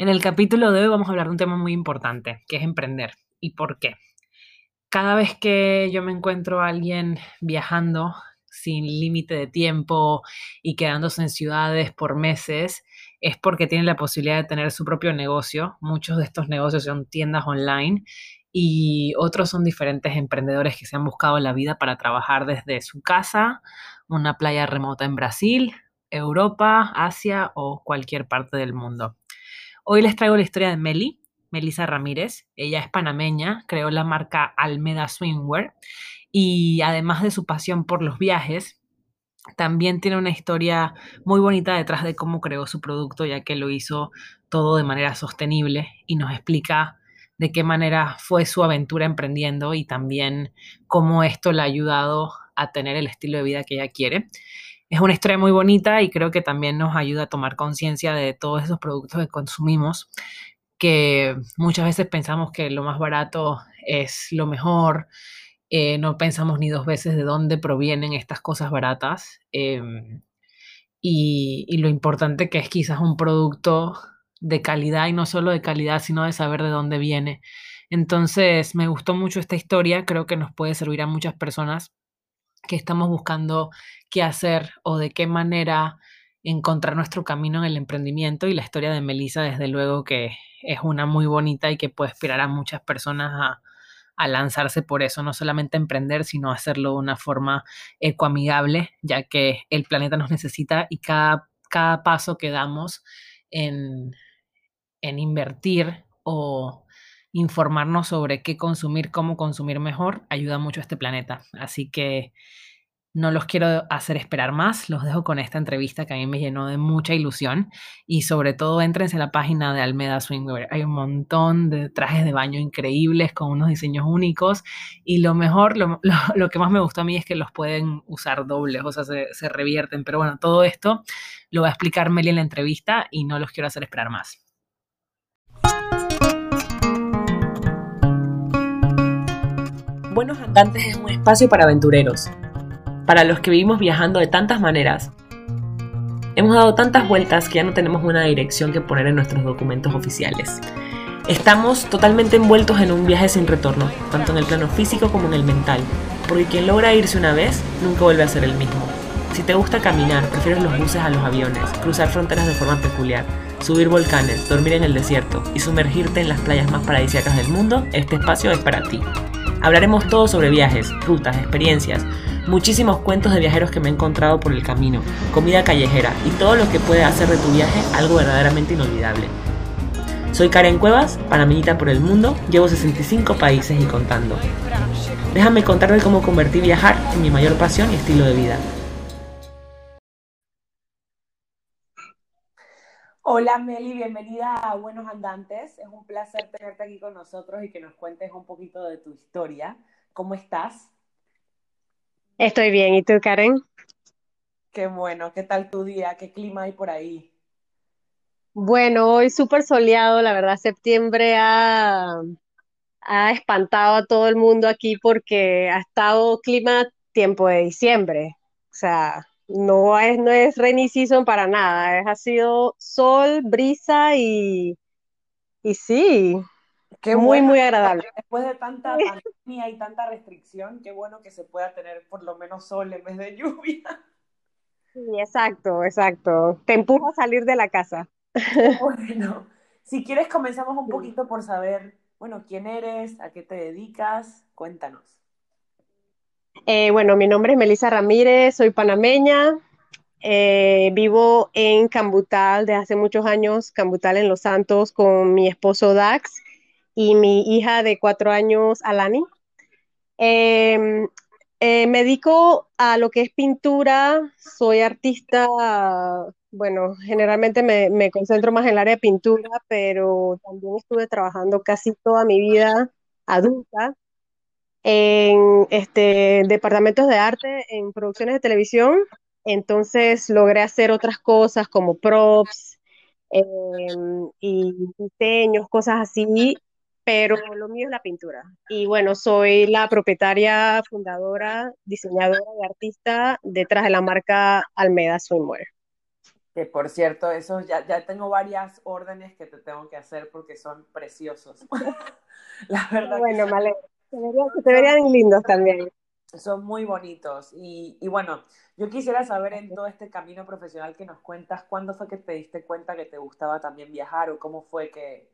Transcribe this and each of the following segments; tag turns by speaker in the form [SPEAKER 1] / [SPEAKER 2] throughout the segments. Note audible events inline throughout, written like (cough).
[SPEAKER 1] En el capítulo de hoy vamos a hablar de un tema muy importante, que es emprender. ¿Y por qué? Cada vez que yo me encuentro a alguien viajando sin límite de tiempo y quedándose en ciudades por meses, es porque tiene la posibilidad de tener su propio negocio. Muchos de estos negocios son tiendas online y otros son diferentes emprendedores que se han buscado la vida para trabajar desde su casa, una playa remota en Brasil, Europa, Asia o cualquier parte del mundo. Hoy les traigo la historia de Meli, Melissa Ramírez. Ella es panameña, creó la marca Almeda Swimwear y además de su pasión por los viajes, también tiene una historia muy bonita detrás de cómo creó su producto, ya que lo hizo todo de manera sostenible y nos explica de qué manera fue su aventura emprendiendo y también cómo esto le ha ayudado a tener el estilo de vida que ella quiere. Es una historia muy bonita y creo que también nos ayuda a tomar conciencia de todos esos productos que consumimos, que muchas veces pensamos que lo más barato es lo mejor, eh, no pensamos ni dos veces de dónde provienen estas cosas baratas em, y, y lo importante que es quizás un producto de calidad y no solo de calidad, sino de saber de dónde viene. Entonces, me gustó mucho esta historia, creo que nos puede servir a muchas personas que estamos buscando qué hacer o de qué manera encontrar nuestro camino en el emprendimiento y la historia de Melissa desde luego que es una muy bonita y que puede inspirar a muchas personas a, lanzarse por eso, no solamente emprender, sino hacerlo de una forma ecoamigable, ya que el planeta nos necesita y cada, cada paso que damos en, en invertir o informarnos sobre qué consumir, cómo consumir mejor, ayuda mucho a este planeta. Así que no los quiero hacer esperar más, los dejo con esta entrevista que a mí me llenó de mucha ilusión y sobre todo entrense en la página de Almeda Swimwear. Hay un montón de trajes de baño increíbles con unos diseños únicos y lo mejor, (laughs) lo, que más me gustó a mí es que los pueden usar dobles, o sea, se, se revierten. Pero bueno, todo esto lo va a explicar Meli en la entrevista y no los quiero hacer esperar más. Buenos Andantes es un espacio para aventureros, para los que vivimos viajando de tantas maneras. Hemos dado tantas vueltas que ya no tenemos una dirección que poner en nuestros documentos oficiales. Estamos totalmente envueltos en un viaje sin retorno, tanto en el plano físico como en el mental, porque quien logra irse una vez nunca vuelve a ser el mismo. Si te gusta caminar, prefieres los buses a los aviones, cruzar fronteras de forma peculiar, subir volcanes, dormir en el desierto y sumergirte en las playas más paradisíacas del mundo, este espacio es para ti. Hablaremos todo sobre viajes, rutas, experiencias, muchísimos cuentos de viajeros que me he encontrado por el camino, comida callejera y todo lo que puede hacer de tu viaje algo verdaderamente inolvidable. Soy Karen Cuevas, panameñita por el mundo, llevo 65 países y contando. Déjame contarte cómo convertí viajar en mi mayor pasión y estilo de vida.
[SPEAKER 2] Hola Meli, bienvenida a Buenos Andantes. Es un placer tenerte aquí con nosotros y que nos cuentes un poquito de tu historia. ¿Cómo estás?
[SPEAKER 3] Estoy bien, ¿y tú, Karen?
[SPEAKER 2] Qué bueno, ¿qué tal tu día? ¿Qué clima hay por ahí?
[SPEAKER 3] Bueno, hoy súper soleado, la verdad, septiembre ha, ha espantado a todo el mundo aquí porque ha estado clima tiempo de diciembre. O sea, no es, no es rainy season para nada, es, ha sido sol, brisa y, y sí,
[SPEAKER 2] Qué
[SPEAKER 3] muy, muy agradable.
[SPEAKER 2] después de tanta pandemia y tanta restricción, qué bueno que se pueda tener por lo menos sol en vez de lluvia.
[SPEAKER 3] Sí, exacto, exacto. Te empuja a salir de la casa. (laughs)
[SPEAKER 2] Bueno. Si quieres, comenzamos un poquito por saber, bueno, quién eres, a qué te dedicas, cuéntanos.
[SPEAKER 3] Eh, bueno, mi nombre es Melissa Ramírez, soy panameña, eh, vivo en Cambutal desde hace muchos años, Cambutal en Los Santos, con mi esposo Dax y mi hija de cuatro años, Alani. Em, eh, me dedico a lo que es pintura, soy artista, bueno, generalmente me, me concentro más en el área de pintura, pero también estuve trabajando casi toda mi vida adulta en este, departamentos de arte, en producciones de televisión. Entonces logré hacer otras cosas como props em, y diseños, cosas así, pero lo mío es la pintura. Y bueno, soy la propietaria, fundadora, diseñadora y artista detrás de la marca Almeda Swimwear.
[SPEAKER 2] Que por cierto, eso ya, ya tengo varias órdenes que te tengo que hacer porque son preciosos. (laughs)
[SPEAKER 3] La verdad. Bueno, que vale. Se verían, lindos también.
[SPEAKER 2] Son muy bonitos. Y, y, bueno, yo quisiera saber en todo este camino profesional que nos cuentas, ¿cuándo fue que te diste cuenta que te gustaba también viajar o cómo fue que,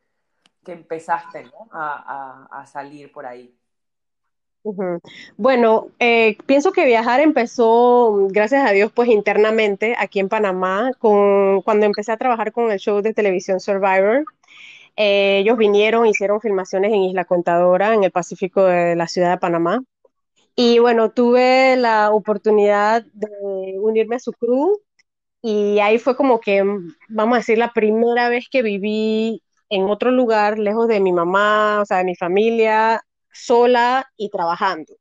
[SPEAKER 2] que empezaste ¿no? a, a, a salir por ahí?
[SPEAKER 3] Bueno, eh, pienso que viajar empezó, gracias a Dios, pues internamente aquí en Panamá, con, cuando empecé a trabajar con el show de televisión Survivor. Eh, ellos vinieron, hicieron filmaciones en Isla Contadora, en el Pacífico de la ciudad de Panamá. Y bueno, tuve la oportunidad de unirme a su crew y ahí fue como que, vamos a decir, la primera vez que viví en otro lugar, lejos de mi mamá, o sea, de mi familia, sola y trabajando.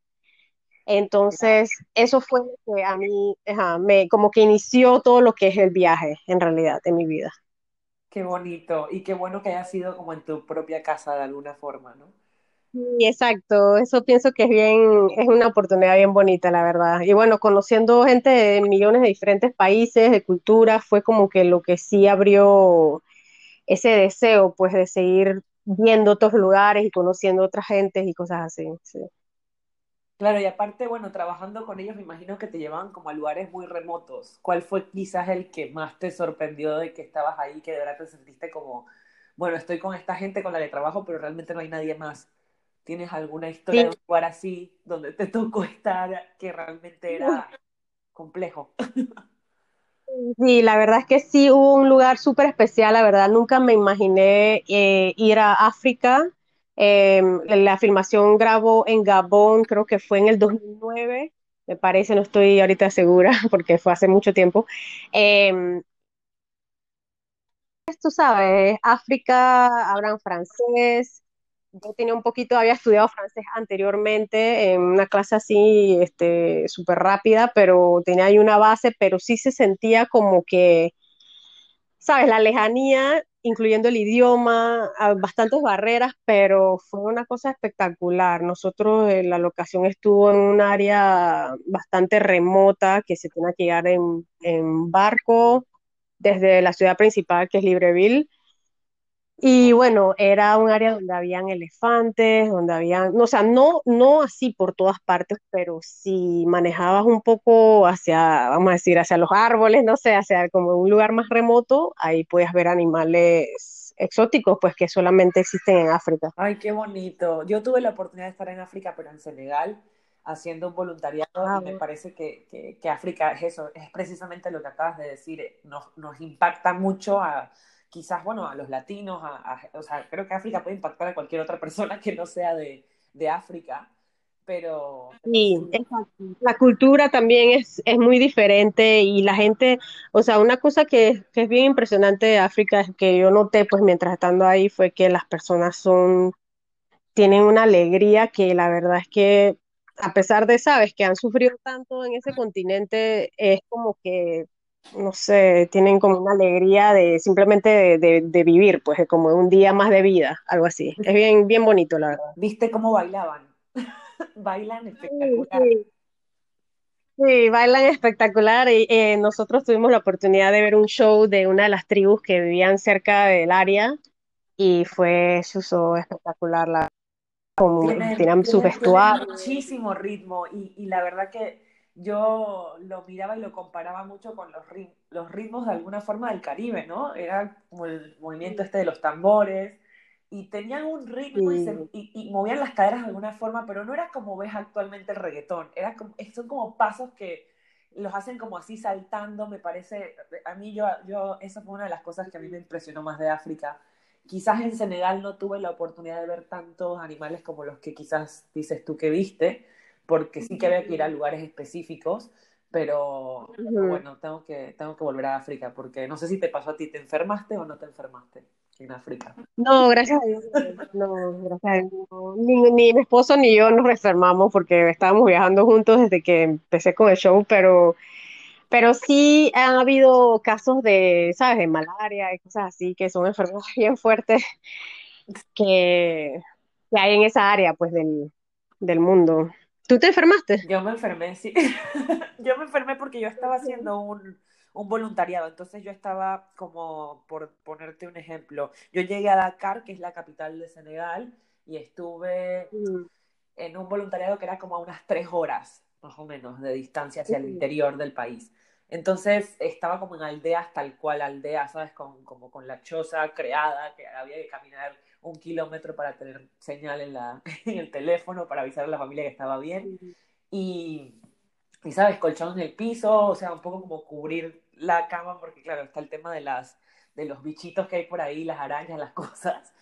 [SPEAKER 3] Entonces, eso fue lo que a mí, me, como que inició todo lo que es el viaje, en realidad, en mi vida.
[SPEAKER 2] Qué bonito, y qué bueno que haya sido como en tu propia casa de alguna forma, ¿no?
[SPEAKER 3] Sí, exacto, eso pienso que es bien, es una oportunidad bien bonita, la verdad. Y bueno, conociendo gente de millones de diferentes países, de culturas, fue como que lo que sí abrió ese deseo, pues, de seguir viendo otros lugares y conociendo otras gentes y cosas así.
[SPEAKER 2] Claro, y aparte, bueno, trabajando con ellos me imagino que te llevaban como a lugares muy remotos. ¿Cuál fue quizás el que más te sorprendió de que estabas ahí, que de verdad te sentiste como, bueno, estoy con esta gente con la que trabajo, pero realmente no hay nadie más? ¿Tienes alguna historia de un lugar así donde te tocó estar que realmente era complejo? (laughs)
[SPEAKER 3] Sí, la verdad es que sí hubo un lugar súper especial, la verdad nunca me imaginé eh, ir a África. Em, la filmación grabó en Gabón, creo que fue en el 2009, me parece, no estoy ahorita segura (laughs) porque fue hace mucho tiempo. Eh, tú sabes, África, hablan francés, yo tenía un poquito, había estudiado francés anteriormente en una clase así, este, súper rápida, pero tenía ahí una base, pero sí se sentía como que, sabes, la lejanía, incluyendo el idioma, bastantes barreras, pero fue una cosa espectacular. Nosotros, eh, la locación estuvo en un área bastante remota, que se tenía que llegar en, en barco desde la ciudad principal, que es Libreville, y bueno, era un área donde habían elefantes, donde habían, o sea, no, no así por todas partes, pero si manejabas un poco hacia, vamos a decir, hacia los árboles, no sé, hacia como un lugar más remoto, ahí podías ver animales exóticos, pues que solamente existen en África.
[SPEAKER 2] Ay, qué bonito. Yo tuve la oportunidad de estar en África, pero en Senegal, haciendo un voluntariado, ah, y me parece que, que, que, África es eso, es precisamente lo que acabas de decir, nos, nos impacta mucho a quizás, bueno, a los latinos, a, o sea, creo que África puede impactar a cualquier otra persona que no sea de, de África, pero...
[SPEAKER 3] Sí, la cultura también es, es, muy diferente y la gente, o sea, una cosa que, que, es bien impresionante de África es que yo noté, pues mientras estando ahí, fue que las personas son, tienen una alegría que la verdad es que, a pesar de, sabes, que han sufrido tanto en ese continente, es como que no sé, tienen como una alegría de simplemente de, vivir, pues como un día más de vida, algo así. Es bien, bien bonito, la verdad.
[SPEAKER 2] ¿Viste cómo bailaban? (laughs) bailan espectacular.
[SPEAKER 3] Sí, bailan espectacular y eh, nosotros tuvimos la oportunidad de ver un show de una de las tribus que vivían cerca del área y fue eso espectacular la como tienen, su vestuario
[SPEAKER 2] muchísimo ritmo y, y la verdad que yo lo miraba y lo comparaba mucho con los, los ritmos de alguna forma del Caribe, ¿no? Era como el movimiento este de los tambores y tenían un ritmo y, movían las caderas de alguna forma, pero no era como ves actualmente el reggaetón, era como, son como pasos que los hacen como así saltando, me parece, a mí yo, yo, esa fue una de las cosas que a mí me impresionó más de África. Quizás en Senegal no tuve la oportunidad de ver tantos animales como los que quizás dices tú que viste, porque sí que había que ir a lugares específicos, pero, bueno, tengo que, tengo que volver a África, porque no sé si te pasó a ti, ¿te enfermaste o no te enfermaste en África?
[SPEAKER 3] No, gracias a Dios, no, gracias a Dios. Ni, ni mi esposo ni yo nos enfermamos porque estábamos viajando juntos desde que empecé con el show, pero pero sí han habido casos de, ¿sabes?, de malaria y cosas así, que son enfermedades (laughs) bien fuertes que, que hay en esa área, pues, del, del mundo. ¿Tú te enfermaste?
[SPEAKER 2] Yo me enfermé, sí. (laughs) yo me enfermé porque yo estaba haciendo un, un voluntariado. Entonces yo estaba como, por ponerte un ejemplo, yo llegué a Dakar, que es la capital de Senegal, y estuve
[SPEAKER 3] Mm,
[SPEAKER 2] en un voluntariado que era como a unas tres horas, más o menos, de distancia hacia el interior del país. Entonces estaba como en aldeas tal cual aldea, ¿sabes? Con, como con la choza creada, que había que caminar un kilómetro para tener señal en, la, (laughs) en el teléfono, para avisar a la familia que estaba bien. Y, y, ¿sabes? Colchón en el piso, o sea, un poco como cubrir la cama, porque claro, está el tema de, las, de los bichitos que hay por ahí, las arañas, las (laughs) cosas.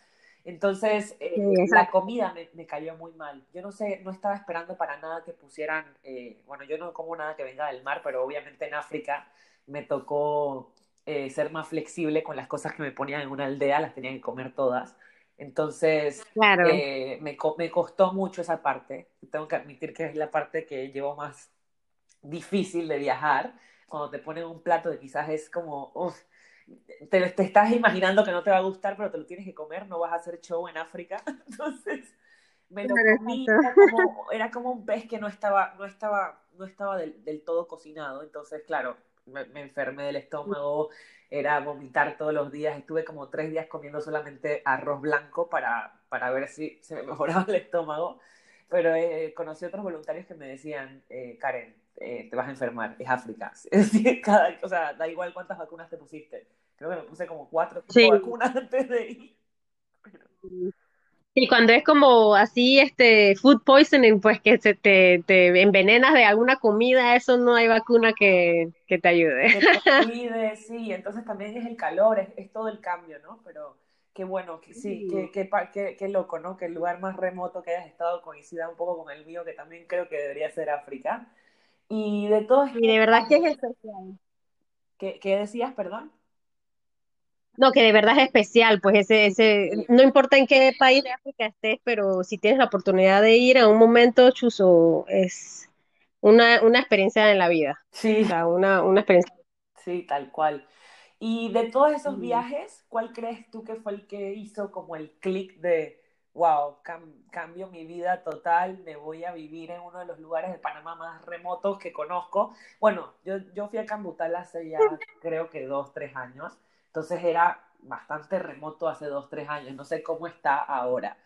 [SPEAKER 2] Entonces,
[SPEAKER 3] Sí,
[SPEAKER 2] eh, la comida me, me cayó muy mal. Yo no sé, no estaba esperando para nada que pusieran, eh, bueno, yo no como nada que venga del mar, pero obviamente en África me tocó eh, ser más flexible con las cosas que me ponían en una aldea, las tenía que comer todas. Entonces,
[SPEAKER 3] Claro.
[SPEAKER 2] eh, me, co- me costó mucho esa parte. Tengo que admitir que es la parte que llevo más difícil de viajar, cuando te ponen un plato que quizás es como, uf, te, te estás imaginando que no te va a gustar, pero te lo tienes que comer, no vas a hacer show en África. (laughs) Entonces, me lo comí, era como, era como un pez que no estaba, no estaba, no estaba del, del todo cocinado. Entonces, claro, me, me enfermé del estómago, era vomitar todos los días. Estuve como tres días comiendo solamente arroz blanco para, para ver si se me (laughs) mejoraba el estómago. Pero eh, conocí otros voluntarios que me decían, eh, Karen, eh, te vas a enfermar, es África. (laughs) Es decir, cada, o sea, da igual cuántas vacunas te pusiste. Creo que me puse como cuatro
[SPEAKER 3] Sí.
[SPEAKER 2] vacunas (laughs) antes de ir. Pero,
[SPEAKER 3] Y cuando es como así, este, food poisoning, pues que se te, te envenenas de alguna comida, eso no hay vacuna que, que te ayude.
[SPEAKER 2] que te (laughs) cuide, sí, entonces también es el calor, es, es todo el cambio, ¿no? Pero qué bueno, que sí, qué, qué, qué- qué loco, ¿no? Que el lugar más remoto que hayas estado coincida un poco con el mío, que también creo que debería ser África. Y de todos
[SPEAKER 3] Y de verdad que es especial.
[SPEAKER 2] ¿qué, qué decías, perdón?
[SPEAKER 3] No, que de verdad es especial, pues ese, ese, no importa en qué país de África estés, pero si tienes la oportunidad de ir a un momento, chuzo, es una, una experiencia en la vida. O
[SPEAKER 2] sí,
[SPEAKER 3] sea, una, una experiencia.
[SPEAKER 2] sí, tal cual. Y de todos esos
[SPEAKER 3] Mm.
[SPEAKER 2] viajes, ¿cuál crees tú que fue el que hizo como el clic de, wow, cam- cambio mi vida total, me voy a vivir en uno de los lugares de Panamá más remotos que conozco? Bueno, yo, yo fui a Cambutal hace ya creo que dos, tres años, entonces era bastante remoto hace dos, tres años, no sé cómo está ahora.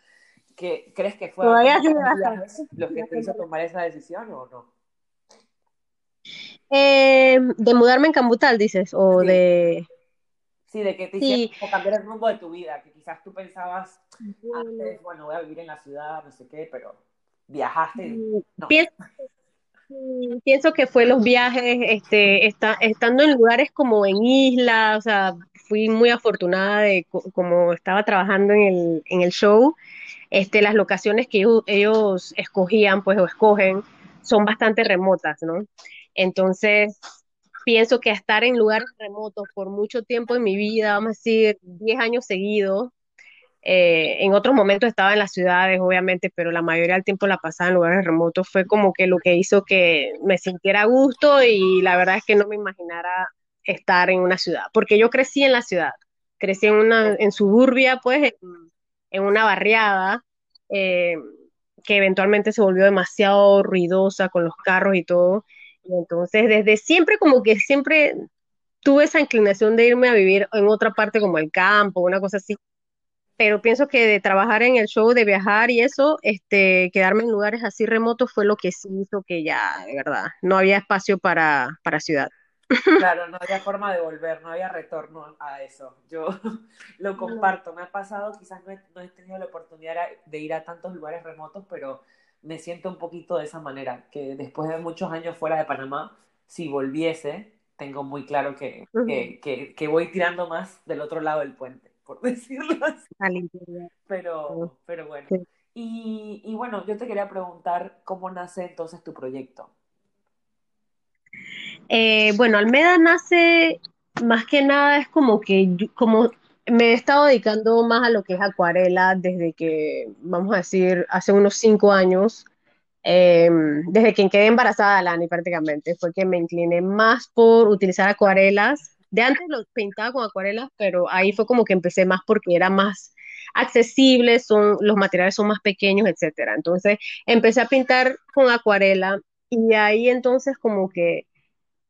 [SPEAKER 2] ¿Qué, ¿Crees que fue los que te hizo tomar esa decisión o no?
[SPEAKER 3] Eh, de mudarme en Cambutal, dices, o
[SPEAKER 2] Sí,
[SPEAKER 3] de...
[SPEAKER 2] Sí, de que te
[SPEAKER 3] Sí,
[SPEAKER 2] cambiar el rumbo de tu vida, que quizás tú pensabas
[SPEAKER 3] bueno,
[SPEAKER 2] antes, bueno, voy a vivir en la ciudad, no sé qué, pero viajaste y
[SPEAKER 3] mm,
[SPEAKER 2] no.
[SPEAKER 3] pienso, pienso que fue los viajes, este, esta- estando en lugares como en islas, o sea, fui muy afortunada de co- como estaba trabajando en el, en el show, este, las locaciones que ellos, ellos escogían, pues, o escogen, son bastante remotas, ¿no? Entonces, pienso que estar en lugares remotos por mucho tiempo en mi vida, vamos a decir, 10 años seguidos, eh, en otros momentos estaba en las ciudades, obviamente, pero la mayoría del tiempo la pasaba en lugares remotos, fue como que lo que hizo que me sintiera a gusto y la verdad es que no me imaginara estar en una ciudad, porque yo crecí en la ciudad, crecí en una, en suburbia, pues, en, una barriada, eh, que eventualmente se volvió demasiado ruidosa con los carros y todo. Y entonces, desde siempre, como que siempre tuve esa inclinación de irme a vivir en otra parte como el campo, una cosa así. Pero pienso que de trabajar en el show, de viajar y eso, este, quedarme en lugares así remotos fue lo que sí hizo que ya, de verdad, no había espacio para, para ciudad.
[SPEAKER 2] Claro, no había forma de volver, no había retorno a eso. Yo (laughs) lo comparto, me ha pasado, quizás no he, no he tenido la oportunidad de ir a tantos lugares remotos, pero me siento un poquito de esa manera, que después de muchos años fuera de Panamá, si volviese, tengo muy claro que, que, que voy tirando más del otro lado del puente, por (laughs) decirlo así.
[SPEAKER 3] Al interior.
[SPEAKER 2] Pero, pero bueno.
[SPEAKER 3] Sí.
[SPEAKER 2] Y, y bueno, yo te quería preguntar cómo nace entonces tu proyecto.
[SPEAKER 3] Eh, bueno, Almeda nace más que nada, es como que yo- como me he estado dedicando más a lo que es acuarela desde que, vamos a decir, hace unos cinco años, eh, desde que quedé embarazada de Lani prácticamente, fue que me incliné más por utilizar acuarelas. De antes lo pintaba con acuarelas, pero ahí fue como que empecé más porque era más accesible, son, los materiales son más pequeños, etcétera. Entonces empecé a pintar con acuarela y ahí entonces como que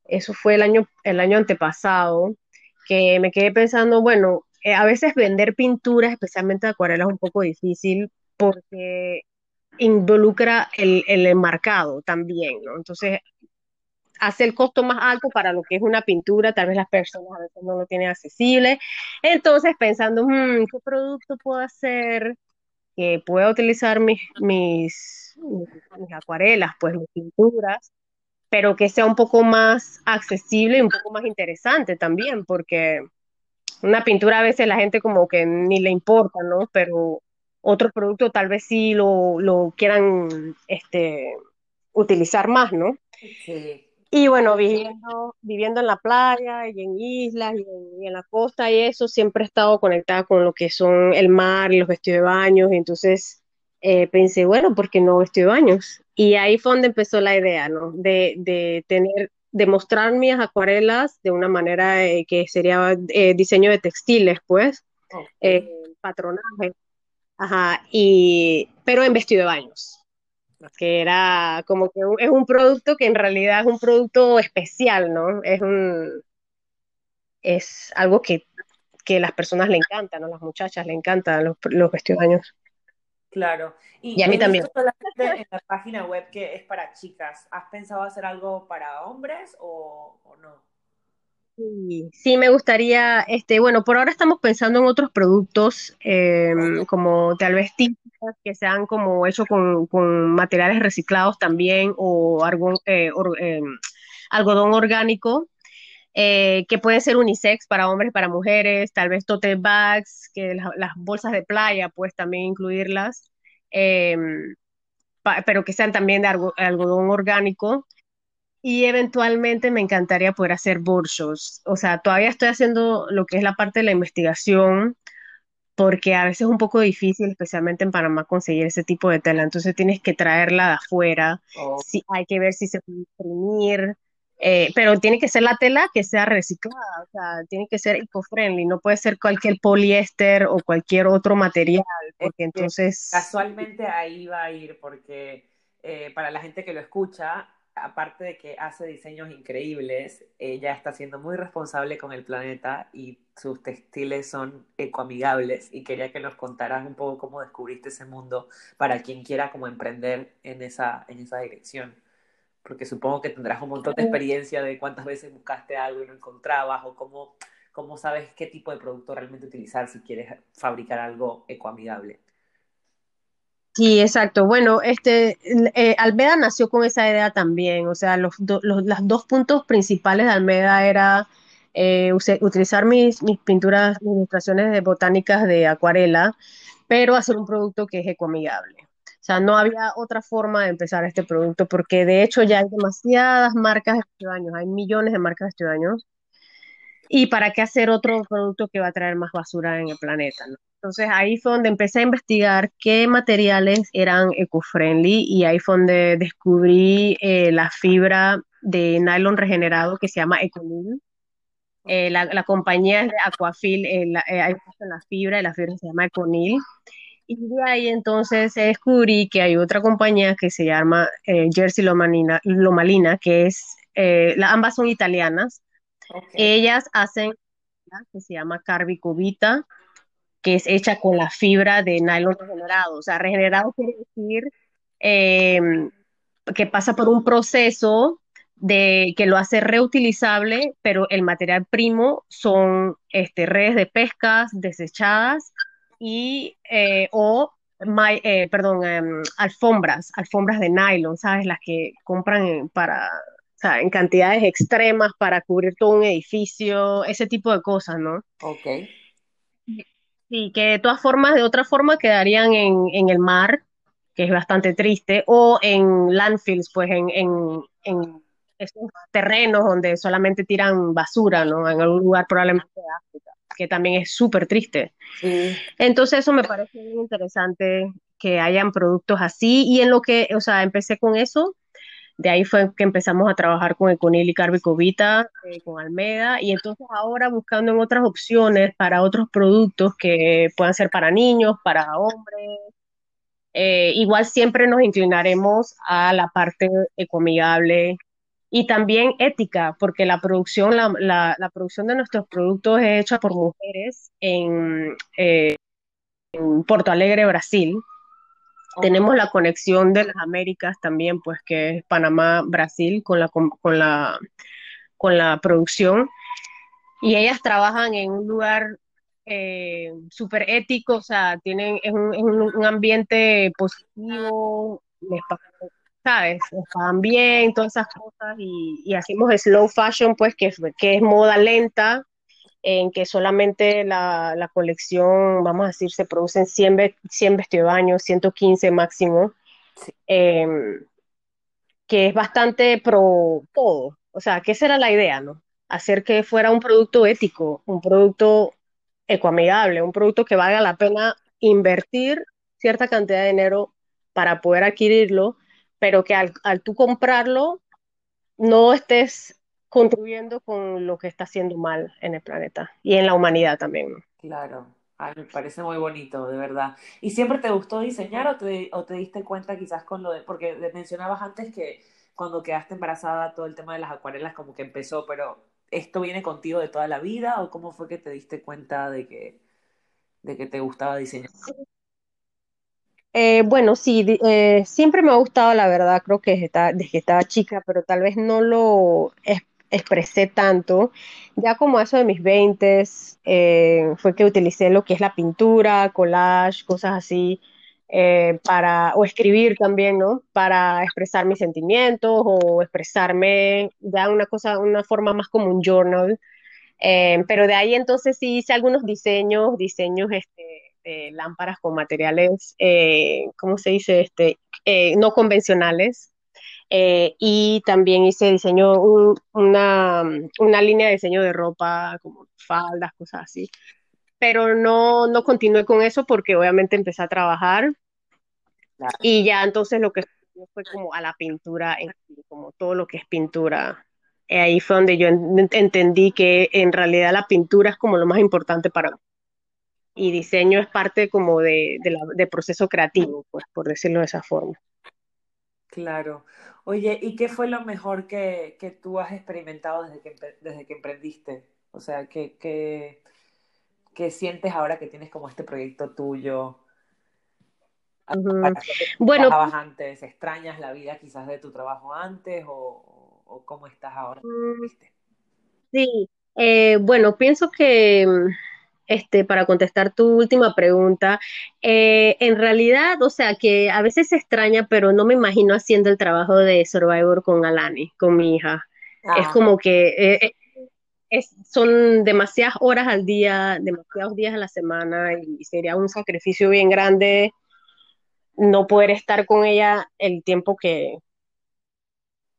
[SPEAKER 3] eso fue el año, el año antepasado, que me quedé pensando, bueno, eh, a veces vender pinturas, especialmente acuarelas, es un poco difícil porque involucra el, el enmarcado también, ¿no? Entonces, hace el costo más alto para lo que es una pintura, tal vez las personas a veces no lo tienen accesible. Entonces, pensando, hmm, ¿qué producto puedo hacer que pueda utilizar mis, mis, mis acuarelas, pues mis pinturas, pero que sea un poco más accesible y un poco más interesante también, porque una pintura a veces la gente como que ni le importa, ¿no? Pero otros productos tal vez sí lo, lo quieran este, utilizar más, ¿no?
[SPEAKER 2] Sí.
[SPEAKER 3] Y bueno, viviendo, viviendo en la playa y en islas y en, y en la costa y eso, siempre he estado conectada con lo que son el mar y los vestidos de baños. Y entonces eh, pensé, bueno, ¿por qué no vestido de baños? Y ahí fue donde empezó la idea, ¿no? De, de tener, de mostrar mis acuarelas de una manera eh, que sería eh, diseño de textiles, pues, eh, patronaje, ajá, y, pero en vestido de baños que era como que es un producto que en realidad es un producto especial, ¿no? Es un, es algo que, que las personas le encantan, ¿no? Las muchachas le encantan los, los vestidos de baños.
[SPEAKER 2] Claro.
[SPEAKER 3] Y
[SPEAKER 2] Y
[SPEAKER 3] a mí también.
[SPEAKER 2] solamente en la página web que es para chicas. ¿Has pensado hacer algo para hombres o, o no?
[SPEAKER 3] Sí, sí, me gustaría, este, bueno, por ahora estamos pensando en otros productos, eh,
[SPEAKER 2] Ok.
[SPEAKER 3] como tal vez tintas que sean como hechos con, con materiales reciclados también, o eh, or- eh, algodón orgánico, eh, que pueden ser unisex para hombres, para mujeres, tal vez tote bags, que la- las bolsas de playa, pues también incluirlas, eh, pa- pero que sean también de algo- algodón orgánico. Y eventualmente me encantaría poder hacer bursos. O sea, todavía estoy haciendo lo que es la parte de la investigación, porque a veces es un poco difícil, especialmente en Panamá, conseguir ese tipo de tela. Entonces tienes que traerla de afuera.
[SPEAKER 2] O-
[SPEAKER 3] Sí, hay que ver si se puede imprimir, eh, pero tiene que ser la tela que sea reciclada. O sea, tiene que ser eco-friendly. No puede ser cualquier poliéster o cualquier otro material, porque
[SPEAKER 2] que
[SPEAKER 3] entonces
[SPEAKER 2] casualmente ahí va a ir porque eh, para la gente que lo escucha, aparte de que hace diseños increíbles, ella está siendo muy responsable con el planeta y sus textiles son ecoamigables y quería que nos contaras un poco cómo descubriste ese mundo para quien quiera como emprender en esa, en esa dirección. Porque supongo que tendrás un montón de experiencia de cuántas veces buscaste algo y no encontrabas o cómo, cómo sabes qué tipo de producto realmente utilizar si quieres fabricar algo ecoamigable.
[SPEAKER 3] Sí, exacto. Bueno, este, eh, Almeda nació con esa idea también. O sea, los, do- los las dos puntos principales de Almeda era eh, utilizar mis, mis pinturas, mis ilustraciones de botánicas de acuarela, pero hacer un producto que es ecoamigable. O sea, no había otra forma de empezar este producto porque de hecho ya hay demasiadas marcas de baños, hay millones de marcas de baños ¿Y para qué hacer otro producto que va a traer más basura en el planeta, ¿no? Entonces ahí fue donde empecé a investigar qué materiales eran eco-friendly y ahí fue donde descubrí eh, la fibra de nylon regenerado que se llama Econil. Eh, la, la compañía es de Aquafil, eh, la, eh, ahí puso la fibra y la fibra se llama Econil. Y de ahí entonces descubrí que hay otra compañía que se llama eh, Jersey Lomalina, Lomalina, que es, eh, la, ambas son italianas. Ellas hacen que se llama Carbicubita, que es hecha con la fibra de nylon regenerado. O sea, regenerado quiere decir eh, que pasa por un proceso de que lo hace reutilizable, pero el material primo son este, redes de pescas desechadas y eh, o eh, perdón, em, alfombras, alfombras de nylon, ¿sabes? Las que compran para, o sea, en cantidades extremas para cubrir todo un edificio, ese tipo de cosas, ¿no?
[SPEAKER 2] Ok.
[SPEAKER 3] Sí, que de todas formas, de otra forma quedarían en, en el mar, que es bastante triste, o en landfills, pues en, en, en esos terrenos donde solamente tiran basura, ¿no? En algún lugar probablemente de África, que también es súper triste.
[SPEAKER 2] Sí.
[SPEAKER 3] Entonces eso me parece bien interesante que hayan productos así, y en lo que, o sea, empecé con eso, de ahí fue que empezamos a trabajar con Econil y Carbicovita, eh, con Almeda, y entonces ahora buscando en otras opciones para otros productos que puedan ser para niños, para hombres. Eh, igual siempre nos inclinaremos a la parte ecoamigable y también ética, porque la producción, la, la, la producción de nuestros productos es hecha por mujeres en, eh, en Porto Alegre, Brasil. Tenemos la conexión de las Américas también, pues que es Panamá, Brasil, con la, con, con la, con la producción. Y ellas trabajan en un lugar eh, súper ético, o sea, tienen, es un, es un, ambiente positivo, ¿sabes? Pagan bien, todas esas cosas, y, y hacemos slow fashion, pues, que, que es moda lenta, en que solamente la, la, colección, vamos a decir, se producen 100, 100 vestidos de baño, 115 máximo, sí. eh, que es bastante pro todo. O sea, que esa era la idea, ¿no? Hacer que fuera un producto ético, un producto ecoamigable, un producto que valga la pena invertir cierta cantidad de dinero para poder adquirirlo, pero que al, al tú comprarlo no estés contribuyendo con lo que está haciendo mal en el planeta y en la humanidad también. ¿no?
[SPEAKER 2] Claro, Ay, me parece muy bonito, de verdad. ¿Y siempre te gustó diseñar o te, o te diste cuenta quizás con lo de, porque mencionabas antes que cuando quedaste embarazada todo el tema de las acuarelas como que empezó, pero ¿esto viene contigo de toda la vida o cómo fue que te diste cuenta de que, de que te gustaba diseñar?
[SPEAKER 3] Eh, bueno, sí, eh, siempre me ha gustado, la verdad, creo que desde, desde que estaba chica, pero tal vez no lo expresé tanto. Ya como eso de mis 20 eh, fue que utilicé lo que es la pintura, collage, cosas así, eh, para, o escribir también, ¿no? Para expresar mis sentimientos o expresarme ya una cosa, una forma más como un journal. Eh, pero de ahí entonces sí hice algunos diseños, diseños este, de lámparas con materiales, eh, ¿cómo se dice? Este, eh, no convencionales. Eh, y también hice diseño, un, una, una, línea de diseño de ropa, como faldas, cosas así. Pero no, no continué con eso porque obviamente empecé a trabajar claro. y ya entonces lo que fue como a la pintura, en, como todo lo que es pintura. Ahí fue donde yo en, entendí que en realidad la pintura es como lo más importante para mí. Y diseño es parte como de, de, la, de proceso creativo, pues por decirlo de esa forma.
[SPEAKER 2] Claro. Oye, ¿y qué fue lo mejor que, que tú has experimentado desde que, desde que emprendiste? O sea, ¿qué, qué, ¿qué, sientes ahora que tienes como este proyecto tuyo?
[SPEAKER 3] Uh -huh. Bueno,
[SPEAKER 2] antes? ¿Extrañas la vida quizás de tu trabajo antes o, o cómo estás ahora? ¿Viste?
[SPEAKER 3] Sí, eh, bueno, pienso que este, para contestar tu última pregunta, eh, en realidad, o sea, que a veces se extraña, pero no me imagino haciendo el trabajo de Survivor con Alani, con mi hija. Ah. Es como que eh, es, son demasiadas horas al día, demasiados días a la semana y sería un sacrificio bien grande no poder estar con ella el tiempo que,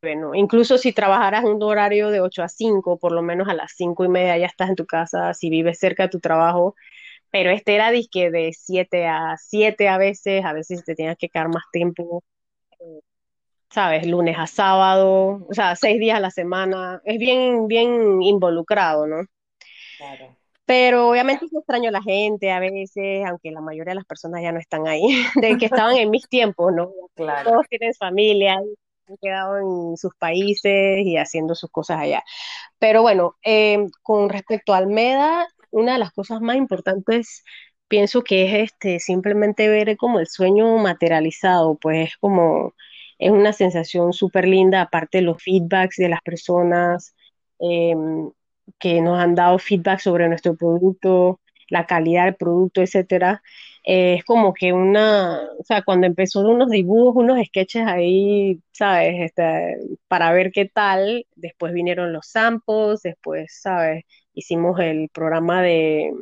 [SPEAKER 3] bueno, incluso si trabajaras un horario de 8 a 5, por lo menos a las 5 y media ya estás en tu casa, si vives cerca de tu trabajo, pero este era disque de 7 a 7 a veces, a veces te tienes que quedar más tiempo, ¿sabes? Lunes a sábado, o sea, 6 días a la semana, es bien, bien involucrado, ¿no?
[SPEAKER 2] Claro.
[SPEAKER 3] Pero obviamente yo extraño a la gente a veces, aunque la mayoría de las personas ya no están ahí, (laughs) de que estaban en mis tiempos, ¿no?
[SPEAKER 2] Claro.
[SPEAKER 3] Todos tienen familia, quedado en sus países y haciendo sus cosas allá. Pero bueno, eh, con respecto a Almeda, una de las cosas más importantes pienso que es este simplemente ver como el sueño materializado, pues es como es una sensación súper linda, aparte de los feedbacks de las personas eh, que nos han dado feedback sobre nuestro producto, la calidad del producto, etcétera eh, es como que una, o sea, cuando empezó unos dibujos, unos sketches ahí, ¿sabes? Este, para ver qué tal, después vinieron los samples, después, ¿sabes? Hicimos el programa de,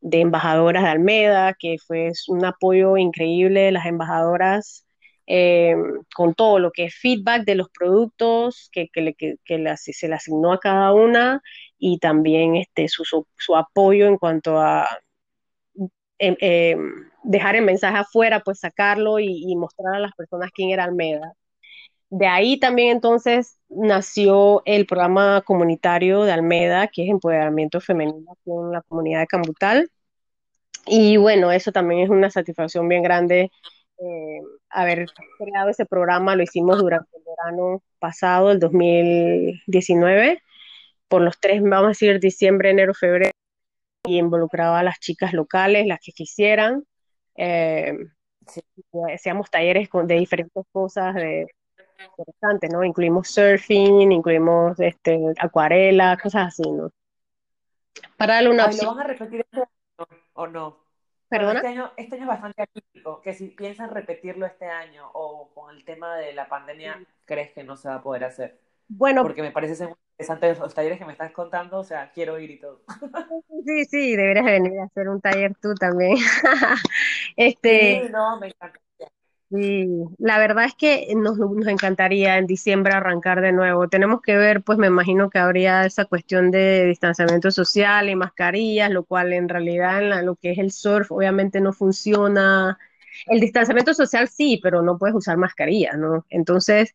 [SPEAKER 3] de embajadoras de Almeda, que fue un apoyo increíble de las embajadoras. Eh, con todo lo que es feedback de los productos que, que, que, se le asignó a cada una y también este, su, su apoyo en cuanto a eh, eh, dejar el mensaje afuera, pues sacarlo y, y, mostrar a las personas quién era Almeda. De ahí también entonces nació el programa comunitario de Almeda, que es Empoderamiento Femenino con la comunidad de Cambutal. Y bueno, eso también es una satisfacción bien grande eh, haber creado ese programa, lo hicimos durante el verano pasado, el 2019, por los tres, vamos a decir, diciembre, enero, febrero, y involucraba a las chicas locales, las que quisieran. Eh, hacíamos talleres de diferentes cosas de, interesantes, ¿no? Incluimos surfing, incluimos este, acuarela, cosas así, ¿no?
[SPEAKER 2] Para darle una opción. ¿Lo van a repetir este año o no?
[SPEAKER 3] ¿Perdona?
[SPEAKER 2] Este año, este año es bastante atípico, que si piensan repetirlo este año o con el tema de la pandemia, ¿crees que no se va a poder hacer?
[SPEAKER 3] Bueno,
[SPEAKER 2] porque me parece interesante los talleres que me estás contando, o sea, quiero ir y todo. (laughs)
[SPEAKER 3] Sí, sí, deberías venir a hacer un taller tú también. (laughs)
[SPEAKER 2] este, sí, no, me encanta.
[SPEAKER 3] Sí, la verdad es que nos, nos encantaría en diciembre arrancar de nuevo. Tenemos que ver, pues me imagino que habría esa cuestión de distanciamiento social y mascarillas, lo cual en realidad en lo que es el surf obviamente no funciona. El distanciamiento social sí, pero no puedes usar mascarillas, ¿no? Entonces,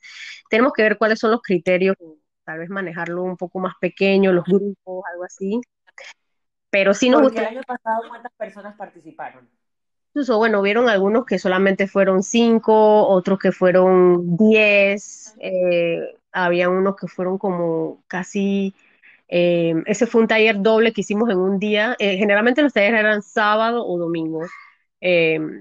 [SPEAKER 3] tenemos que ver cuáles son los criterios, tal vez manejarlo un poco más pequeño, los grupos, algo así. Pero sí nos
[SPEAKER 2] Porque el año pasado, ¿cuántas personas participaron?
[SPEAKER 3] Incluso, bueno, vieron algunos que solamente fueron cinco, otros que fueron diez, eh, había unos que fueron como casi, eh, ese fue un taller doble que hicimos en un día, eh, generalmente los talleres eran sábado o domingo,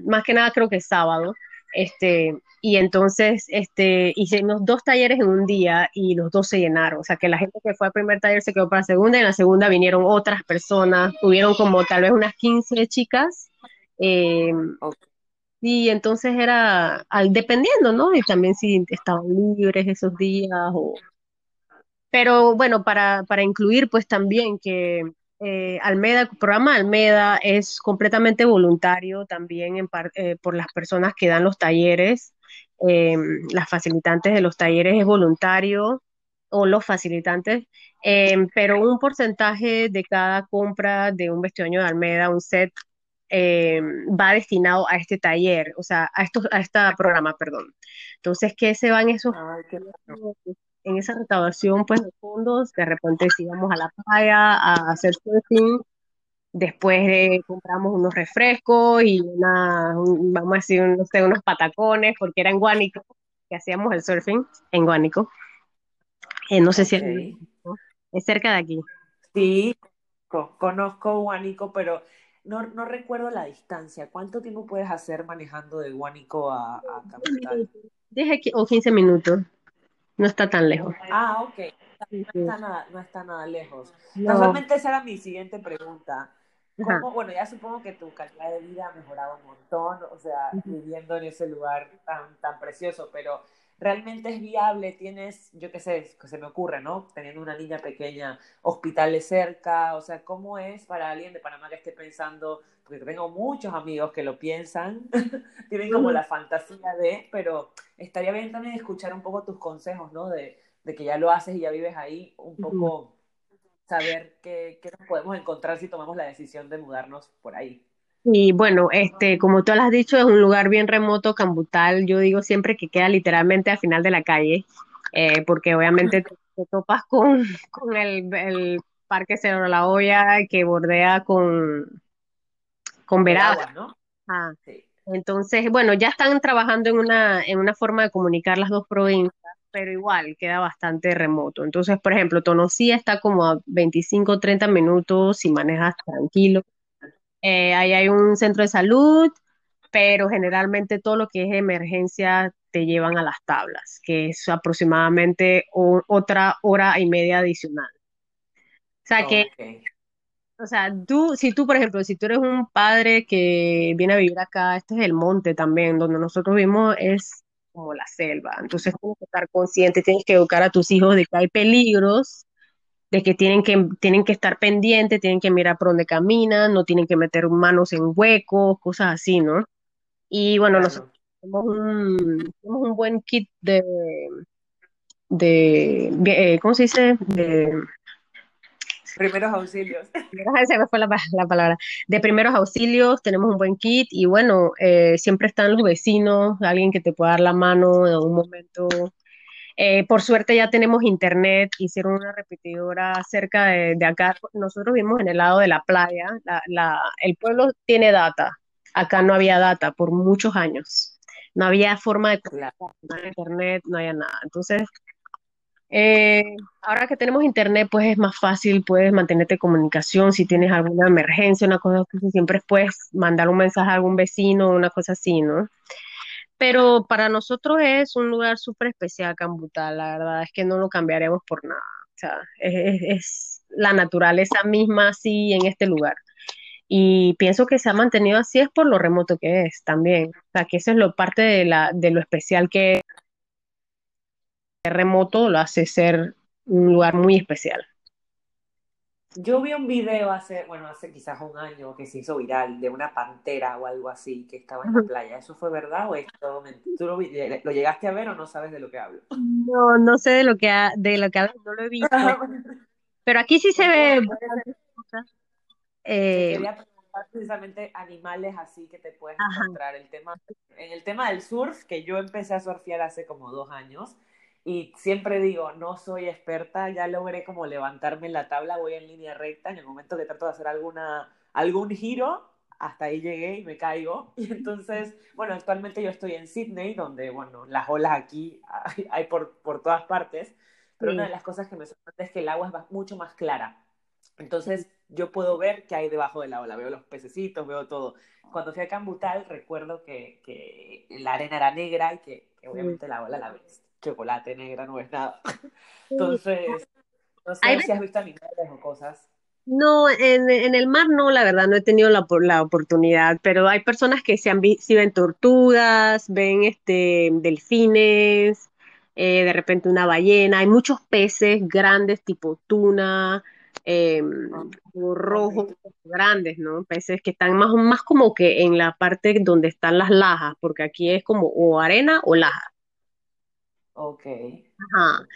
[SPEAKER 3] más que nada creo que sábado, este, y entonces este, hicimos dos talleres en un día y los dos se llenaron, o sea que la gente que fue al primer taller se quedó para la segunda y en la segunda vinieron otras personas, tuvieron como tal vez unas 15 chicas eh, Y entonces era al, dependiendo, ¿no? Y también si estaban libres esos días o... Pero bueno, para, para incluir pues también que eh, Almeda, el programa Almeda es completamente voluntario también en eh, por las personas que dan los talleres. Eh, las facilitantes de los talleres es voluntario o los facilitantes, pero un porcentaje de cada compra de un vestido de Almeda, un set eh, va destinado a este taller, o sea, a, estos, a este programa, perdón. Entonces, ¿qué se van esos, en esa recaudación pues, de fondos? De repente, si vamos a la playa a hacer surfing, después de, compramos unos refrescos y una, vamos a decir, no sé, unos patacones, porque era en Guánico, que hacíamos el surfing en Guánico. Eh, no sé si es cerca de aquí.
[SPEAKER 2] Sí, conozco Guánico, pero no, no recuerdo la distancia. ¿Cuánto tiempo puedes hacer manejando de Guánico a, a Capital?
[SPEAKER 3] 10 o 15 minutos. No está tan lejos.
[SPEAKER 2] Ah, ok. No está nada, no está nada lejos. Normalmente esa era mi siguiente pregunta. ¿Cómo, bueno, ya supongo que tu calidad de vida ha mejorado un montón, o sea, viviendo en ese lugar tan, tan precioso, pero realmente es viable, tienes, yo qué sé, que se me ocurre, ¿no? Teniendo una niña pequeña, hospitales cerca, o sea, ¿cómo es para alguien de Panamá que esté pensando, porque tengo muchos amigos que lo piensan, (laughs) tienen como la fantasía de, pero estaría bien también escuchar un poco tus consejos, ¿no? De, de que ya lo haces y ya vives ahí, un poco saber qué, qué nos podemos encontrar si tomamos la decisión de mudarnos por ahí.
[SPEAKER 3] Y bueno, este, como tú lo has dicho, es un lugar bien remoto, Cambutal. Yo digo siempre que queda literalmente al final de la calle, eh, porque obviamente te, topas con, (laughs) con el, el, Parque Cerro La Olla que bordea con, con Veragua, ¿no? Ah, Entonces, bueno, ya están trabajando en una, en una forma de comunicar las dos provincias, pero igual queda bastante remoto. Entonces, por ejemplo, Tonosía está como a 25, 30 minutos si manejas tranquilo eh, ahí hay un centro de salud, pero generalmente todo lo que es emergencia te llevan a las tablas, que es aproximadamente otra hora y media adicional. O sea que, o sea, tú, si tú, por ejemplo, si tú eres un padre que viene a vivir acá, este es el monte también, donde nosotros vivimos es como la selva, entonces tienes que estar consciente, tienes que educar a tus hijos de que hay peligros de que tienen que, tienen que estar pendientes, tienen que mirar por dónde caminan, no tienen que meter manos en huecos, cosas así, ¿no? Y bueno, nosotros tenemos un, tenemos un buen kit de, de, eh, ¿cómo se dice? De
[SPEAKER 2] primeros auxilios. (laughs)
[SPEAKER 3] Se me fue la, la, palabra. De primeros auxilios tenemos un buen kit y bueno, eh, siempre están los vecinos, alguien que te pueda dar la mano en un momento eh, por suerte ya tenemos internet, hicieron una repetidora cerca de, acá. Nosotros vivimos en el lado de la playa. el pueblo tiene data. Acá no había data por muchos años. no había forma de no había internet, no había nada. Entonces, eh, ahora que tenemos internet, pues es más fácil, puedes mantenerte en comunicación si tienes alguna emergencia, una cosa así, siempre puedes mandar un mensaje a algún vecino, una cosa así, ¿no? Pero para nosotros es un lugar súper especial, Cambutal, la verdad es que no lo cambiaremos por nada. O sea, es, la naturaleza misma así en este lugar. Y pienso que se ha mantenido así es por lo remoto que es también. O sea, que eso es lo parte de la, de lo especial que es remoto, lo hace ser un lugar muy especial.
[SPEAKER 2] Yo vi un video hace, bueno, hace quizás un año que se hizo viral de una pantera o algo así que estaba en la playa. ¿Eso fue verdad o es todo mentira? ¿Tú lo, vi- lo llegaste a ver o no sabes de lo que hablo?
[SPEAKER 3] No, no sé de lo que ha- de lo que hablas, no lo he (laughs) visto, pero aquí sí se ve Eh,
[SPEAKER 2] quería preguntar precisamente animales así que te puedes
[SPEAKER 3] ajá,
[SPEAKER 2] encontrar. El tema, en el tema del surf, que yo empecé a surfear hace como dos años, y siempre digo, no soy experta, ya logré como levantarme en la tabla, voy en línea recta, en el momento que trato de hacer alguna, algún giro, hasta ahí llegué y me caigo. (laughs) Y entonces, bueno, actualmente yo estoy en Sydney, donde, bueno, las olas aquí hay, (laughs) hay por, por todas partes, pero una de
[SPEAKER 3] sí,
[SPEAKER 2] las cosas que me sorprende es que el agua es mucho más clara.
[SPEAKER 3] sí,
[SPEAKER 2] Entonces yo puedo ver qué hay debajo de la ola, veo los pececitos, veo todo. Cuando fui a Cambutal recuerdo que, que la arena era negra y que, que
[SPEAKER 3] sí,
[SPEAKER 2] obviamente la ola la ves chocolate negra, no ves nada. (laughs) Entonces, no
[SPEAKER 3] Hay
[SPEAKER 2] sé si has visto animales o cosas.
[SPEAKER 3] No, en, en el mar no, la verdad, no he tenido la, la oportunidad, pero hay personas que se han sí ven tortugas, ven este, delfines, eh, de repente una ballena, hay muchos peces grandes tipo tuna, eh,
[SPEAKER 2] ok,
[SPEAKER 3] rojos, grandes, ¿no? Peces que están más, más como que en la parte donde están las lajas, porque aquí es como o arena o laja.
[SPEAKER 2] Ok,
[SPEAKER 3] Ajá.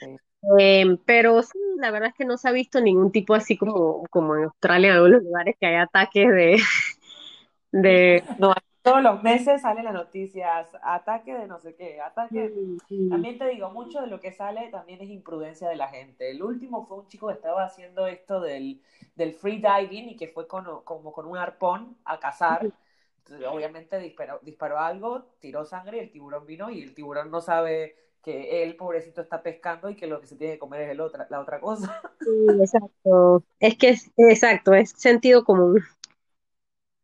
[SPEAKER 3] Em, pero sí, la verdad es que no se ha visto ningún tipo así como, como en Australia, en algunos lugares que hay ataques de, (laughs) de... (laughs)
[SPEAKER 2] No, todos los meses salen las noticias, ataque de no sé qué, ataque.
[SPEAKER 3] Sí, sí,
[SPEAKER 2] También te digo, mucho de lo que sale también es imprudencia de la gente. El último fue un chico que estaba haciendo esto del, del free diving y que fue con, como con un arpón a cazar. Entonces, obviamente disparó, disparó algo, tiró sangre y el tiburón vino y el tiburón no sabe que él, pobrecito, está pescando y que lo que se tiene que comer es el otra, la otra cosa. (laughs)
[SPEAKER 3] sí, exacto. Es que es, exacto, es sentido común.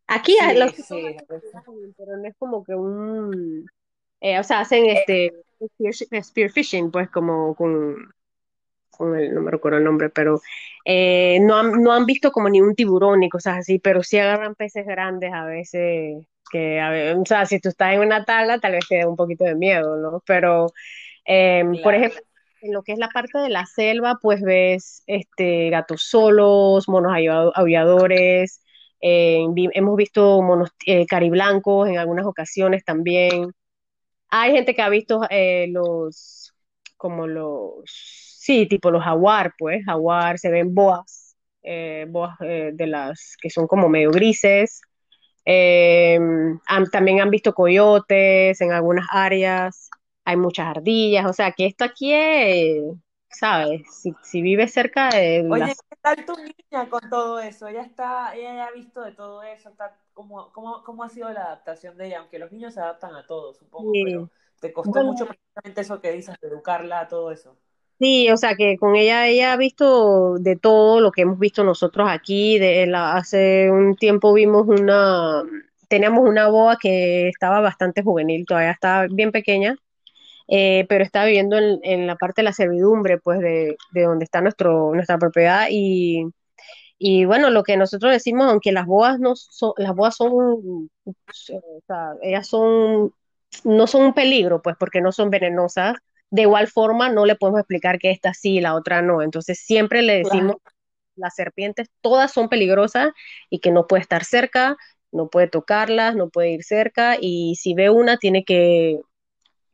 [SPEAKER 3] Aquí a- los
[SPEAKER 2] Sí, sí,
[SPEAKER 3] pero no es como que un... eh, o sea, hacen este spear, spearfishing, pues como con con el, no me recuerdo el nombre, pero eh, no han, no han visto como ni un tiburón ni cosas así, pero sí agarran peces grandes a veces, que a o sea, si tú estás en una tabla, tal vez te dé un poquito de miedo, ¿no? Pero, eh, por ejemplo, en lo que es la parte de la selva, pues ves este, gatos solos, monos aulladores, eh, hemos visto monos eh, cariblancos en algunas ocasiones también. Hay gente que ha visto eh, los, como los, sí, tipo los jaguar, pues, jaguar, se ven boas, boas de las que son como medio grises. Han- también han visto coyotes en algunas áreas. Hay muchas ardillas, o sea que esto aquí es, ¿sabes? Si, si vives cerca de
[SPEAKER 2] Oye,
[SPEAKER 3] las...
[SPEAKER 2] ¿qué tal tu niña con todo eso? Ella está, ella ya ha visto de todo eso, está, ¿cómo, cómo, cómo ha sido la adaptación de ella? Aunque los niños se adaptan a todo, supongo,
[SPEAKER 3] Sí.
[SPEAKER 2] pero ¿te costó
[SPEAKER 3] Bueno,
[SPEAKER 2] mucho precisamente eso que dices, educarla a todo eso?
[SPEAKER 3] Sí, o sea que con ella ella ha visto de todo lo que hemos visto nosotros aquí. De la, hace un tiempo vimos una, teníamos una boa que estaba bastante juvenil, todavía estaba bien pequeña, eh, pero estaba viviendo en, en la parte de la servidumbre, pues de, de donde está nuestro, nuestra propiedad y, y bueno, lo que nosotros decimos, aunque las boas no son, las boas son, o sea, ellas son, no son un peligro, pues porque no son venenosas. De igual forma, no le podemos explicar que esta sí y la otra no. Entonces, siempre le decimos,
[SPEAKER 2] Claro,
[SPEAKER 3] las serpientes todas son peligrosas y que no puede estar cerca, no puede tocarlas, no puede ir cerca y si ve una tiene que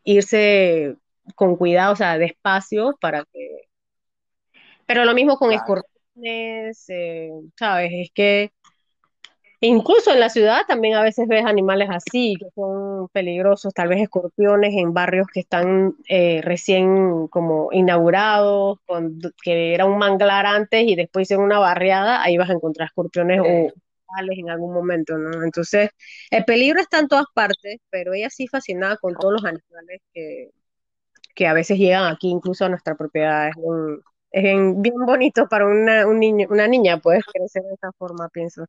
[SPEAKER 3] irse con cuidado, o sea, despacio para que... Pero lo mismo con
[SPEAKER 2] claro.
[SPEAKER 3] escorpiones, eh, ¿sabes? Es que Incluso en la ciudad también a veces ves animales así, que son peligrosos, tal vez escorpiones en barrios que están eh, recién como inaugurados, con, que era un manglar antes y después hicieron una barriada, ahí vas a encontrar escorpiones o Tales en algún momento, ¿no? Entonces, el peligro está en todas partes, pero ella sí fascinada con todos los animales que, que a veces llegan aquí, incluso a nuestra propiedad. Es, un- es en- bien bonito para una, un niño, una niña, puedes crecer de esa forma, pienso.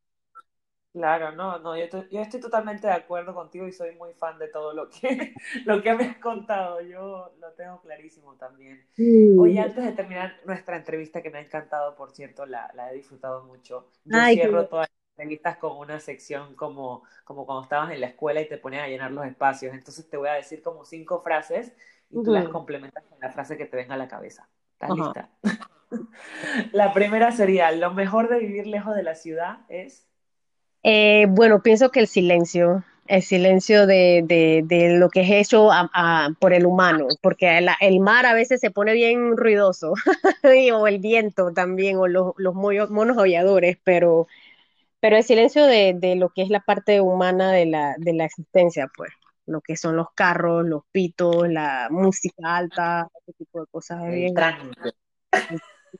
[SPEAKER 2] Claro, no, no, yo, estoy- yo estoy totalmente de acuerdo contigo y soy muy fan de todo lo que, (laughs) lo que me has contado. Yo lo tengo clarísimo también. Oye,
[SPEAKER 3] Sí.
[SPEAKER 2] antes de terminar nuestra entrevista, que me ha encantado, por cierto, la, la he disfrutado mucho, yo
[SPEAKER 3] Ay, qué
[SPEAKER 2] cierro todas las entrevistas con una sección como, como cuando estabas en la escuela y te ponían a llenar los espacios. Entonces te voy a decir como cinco frases y tú las
[SPEAKER 3] Ujú.
[SPEAKER 2] complementas con la frase que te venga a la cabeza. ¿Estás
[SPEAKER 3] Ajá.
[SPEAKER 2] lista? (laughs) La primera sería, lo mejor de vivir lejos de la ciudad es...
[SPEAKER 3] Eh, bueno, pienso que el silencio, el silencio de, de, de lo que es hecho a- a- por el humano, porque el, el mar a veces se pone bien ruidoso, (laughs) o el viento también, o los, los monos aulladores, pero, pero el silencio de, de lo que es la parte humana de la, de la existencia, pues, lo que son los carros, los pitos, la música alta, ese tipo de cosas, es
[SPEAKER 2] El
[SPEAKER 3] bien.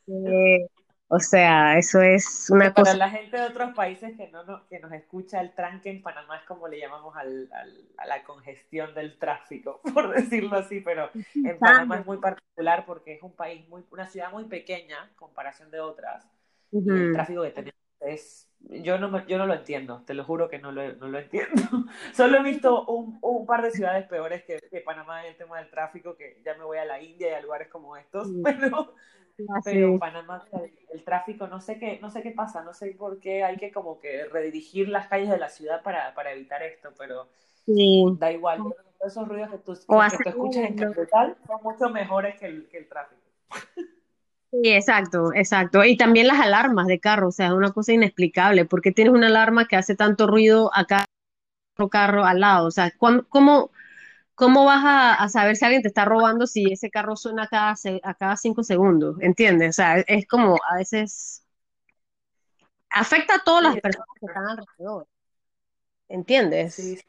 [SPEAKER 3] eh, o sea, eso es una
[SPEAKER 2] Para
[SPEAKER 3] cosa.
[SPEAKER 2] la gente de otros países que no, no- que nos escucha, el tranque en Panamá es como le llamamos al, al- a la congestión del tráfico, (laughs) por decirlo así, pero en Panamá es muy particular porque es un país muy, una ciudad muy pequeña en comparación de otras, y el tráfico que tenemos es, yo no, me- yo no lo entiendo, te lo juro que no lo, no lo entiendo. (laughs) Solo he visto un, un par de ciudades peores que, que Panamá en el tema del tráfico, que ya me voy a la India y a lugares como estos, (laughs) pero pero. Panamá, el, el tráfico, no sé qué, no sé qué pasa, no sé por qué hay que como que redirigir las calles de la ciudad para, para evitar esto, pero
[SPEAKER 3] Sí.
[SPEAKER 2] da igual. Esos ruidos que tú, que, tú escuchas en capital son mucho mejores que el, que el tráfico. (laughs)
[SPEAKER 3] Sí, exacto, exacto. Y también las alarmas de carro, o sea, es una cosa inexplicable. ¿Por qué tienes una alarma que hace tanto ruido acá, otro carro al lado? O sea, ¿cuán- ¿cómo, cómo vas a, a saber si alguien te está robando si ese carro suena cada, a cada cinco segundos? ¿Entiendes? O sea, es como a veces afecta a todas las personas que están alrededor. ¿Entiendes?
[SPEAKER 2] sí, sí,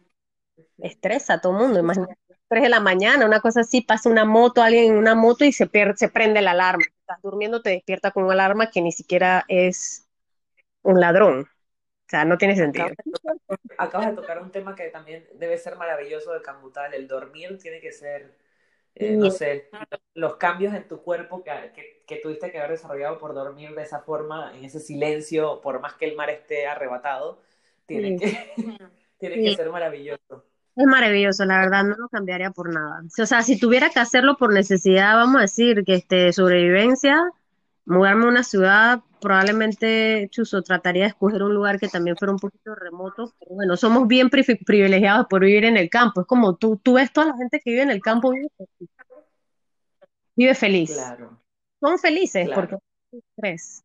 [SPEAKER 2] sí.
[SPEAKER 3] Estresa a todo el mundo. Imagínate, 3 de la mañana, una cosa así, pasa una moto, alguien en una moto y se pierde, se prende la alarma. Estás durmiendo, te despierta con una alarma que ni siquiera es un ladrón. O sea, no tiene sentido.
[SPEAKER 2] Acabas de, tocar, acabas de tocar un tema que también debe ser maravilloso de Cambutal. El dormir tiene que ser, eh, no sé, los cambios en tu cuerpo que, que, que tuviste que haber desarrollado por dormir de esa forma, en ese silencio, por más que el mar esté arrebatado, tiene
[SPEAKER 3] sí,
[SPEAKER 2] que, (laughs) tiene que ser maravilloso.
[SPEAKER 3] Es maravilloso, la verdad, no lo cambiaría por nada. O sea, si tuviera que hacerlo por necesidad, vamos a decir que este, sobrevivencia, mudarme a una ciudad, probablemente, chuso, trataría de escoger un lugar que también fuera un poquito remoto. Pero bueno, somos bien pri- privilegiados por vivir en el campo. Es como tú, tú ves toda la gente que vive en el campo, vive feliz. Vive feliz.
[SPEAKER 2] Claro,
[SPEAKER 3] Son felices porque
[SPEAKER 2] claro.
[SPEAKER 3] hay estrés.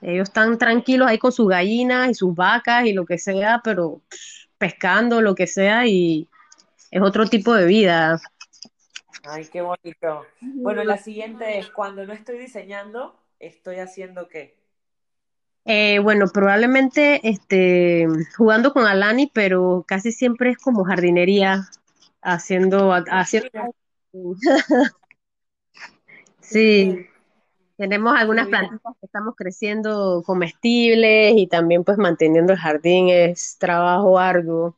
[SPEAKER 3] Ellos están tranquilos ahí con sus gallinas y sus vacas y lo que sea, pero pff, pescando, lo que sea, y es otro tipo de vida.
[SPEAKER 2] Ay, qué bonito. Bueno, la siguiente es, cuando no estoy diseñando, ¿estoy haciendo qué?
[SPEAKER 3] Eh, bueno, probablemente este, jugando con Alani, pero casi siempre es como jardinería, haciendo, haciendo. (laughs) Sí, tenemos algunas
[SPEAKER 2] bien.
[SPEAKER 3] plantitas que estamos creciendo comestibles y también pues manteniendo el jardín es trabajo arduo.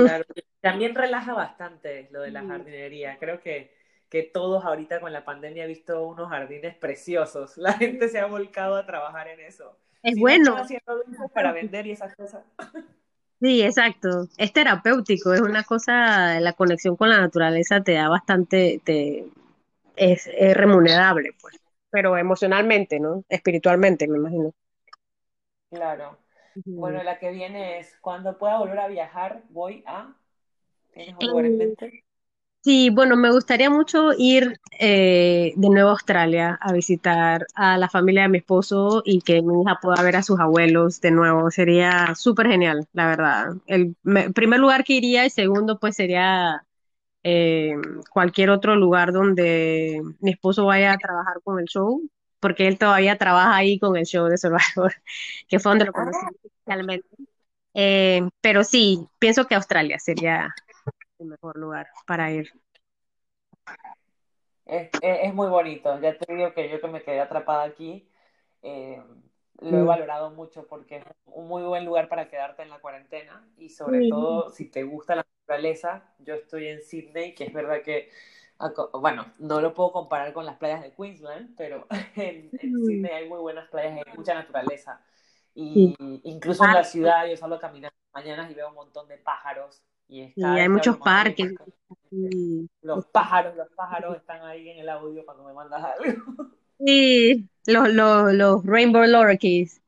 [SPEAKER 2] Claro, también relaja bastante lo de la jardinería. Creo que, que todos ahorita con la pandemia he visto unos jardines preciosos. La gente se ha volcado a trabajar en eso.
[SPEAKER 3] Es
[SPEAKER 2] Si no están
[SPEAKER 3] bueno.
[SPEAKER 2] haciendo para vender y esas cosas.
[SPEAKER 3] Sí, exacto. Es terapéutico, es una cosa, la conexión con la naturaleza te da bastante, te, es, es remunerable, pues. Pero emocionalmente, ¿no? Espiritualmente, me imagino.
[SPEAKER 2] Claro. Bueno, la que viene es, cuando pueda volver a viajar, voy a... ¿Tienes un
[SPEAKER 3] Eh,
[SPEAKER 2] lugar en mente?
[SPEAKER 3] sí, bueno, me gustaría mucho ir eh, de nuevo a Australia a visitar a la familia de mi esposo y que mi hija pueda ver a sus abuelos de nuevo. Sería súper genial, la verdad. El me- primer lugar que iría y segundo, pues sería eh, cualquier otro lugar donde mi esposo vaya a trabajar con el show, porque él todavía trabaja ahí con el show de Survivor, (laughs) que fue donde lo conocí
[SPEAKER 2] Ah,
[SPEAKER 3] inicialmente. Eh, pero sí, pienso que Australia sería el mejor lugar para ir.
[SPEAKER 2] es, es, es muy bonito. Ya te digo que yo que me quedé atrapada aquí. eh, lo he valorado mucho porque es un muy buen lugar para quedarte en la cuarentena y sobre
[SPEAKER 3] Sí,
[SPEAKER 2] todo si te gusta la naturaleza. Yo estoy en Sydney, que es verdad que, bueno, no lo puedo comparar con las playas de Queensland, pero (laughs) en, en Sydney hay muy buenas playas y hay mucha naturaleza.
[SPEAKER 3] sí.
[SPEAKER 2] Y incluso en la ciudad yo salgo a caminar mañanas y veo un montón de pájaros y
[SPEAKER 3] hay muchos parques. Sí,
[SPEAKER 2] los pájaros, los pájaros están ahí en el audio cuando me mandas algo.
[SPEAKER 3] Sí, los, los, los Rainbow Lorikeets,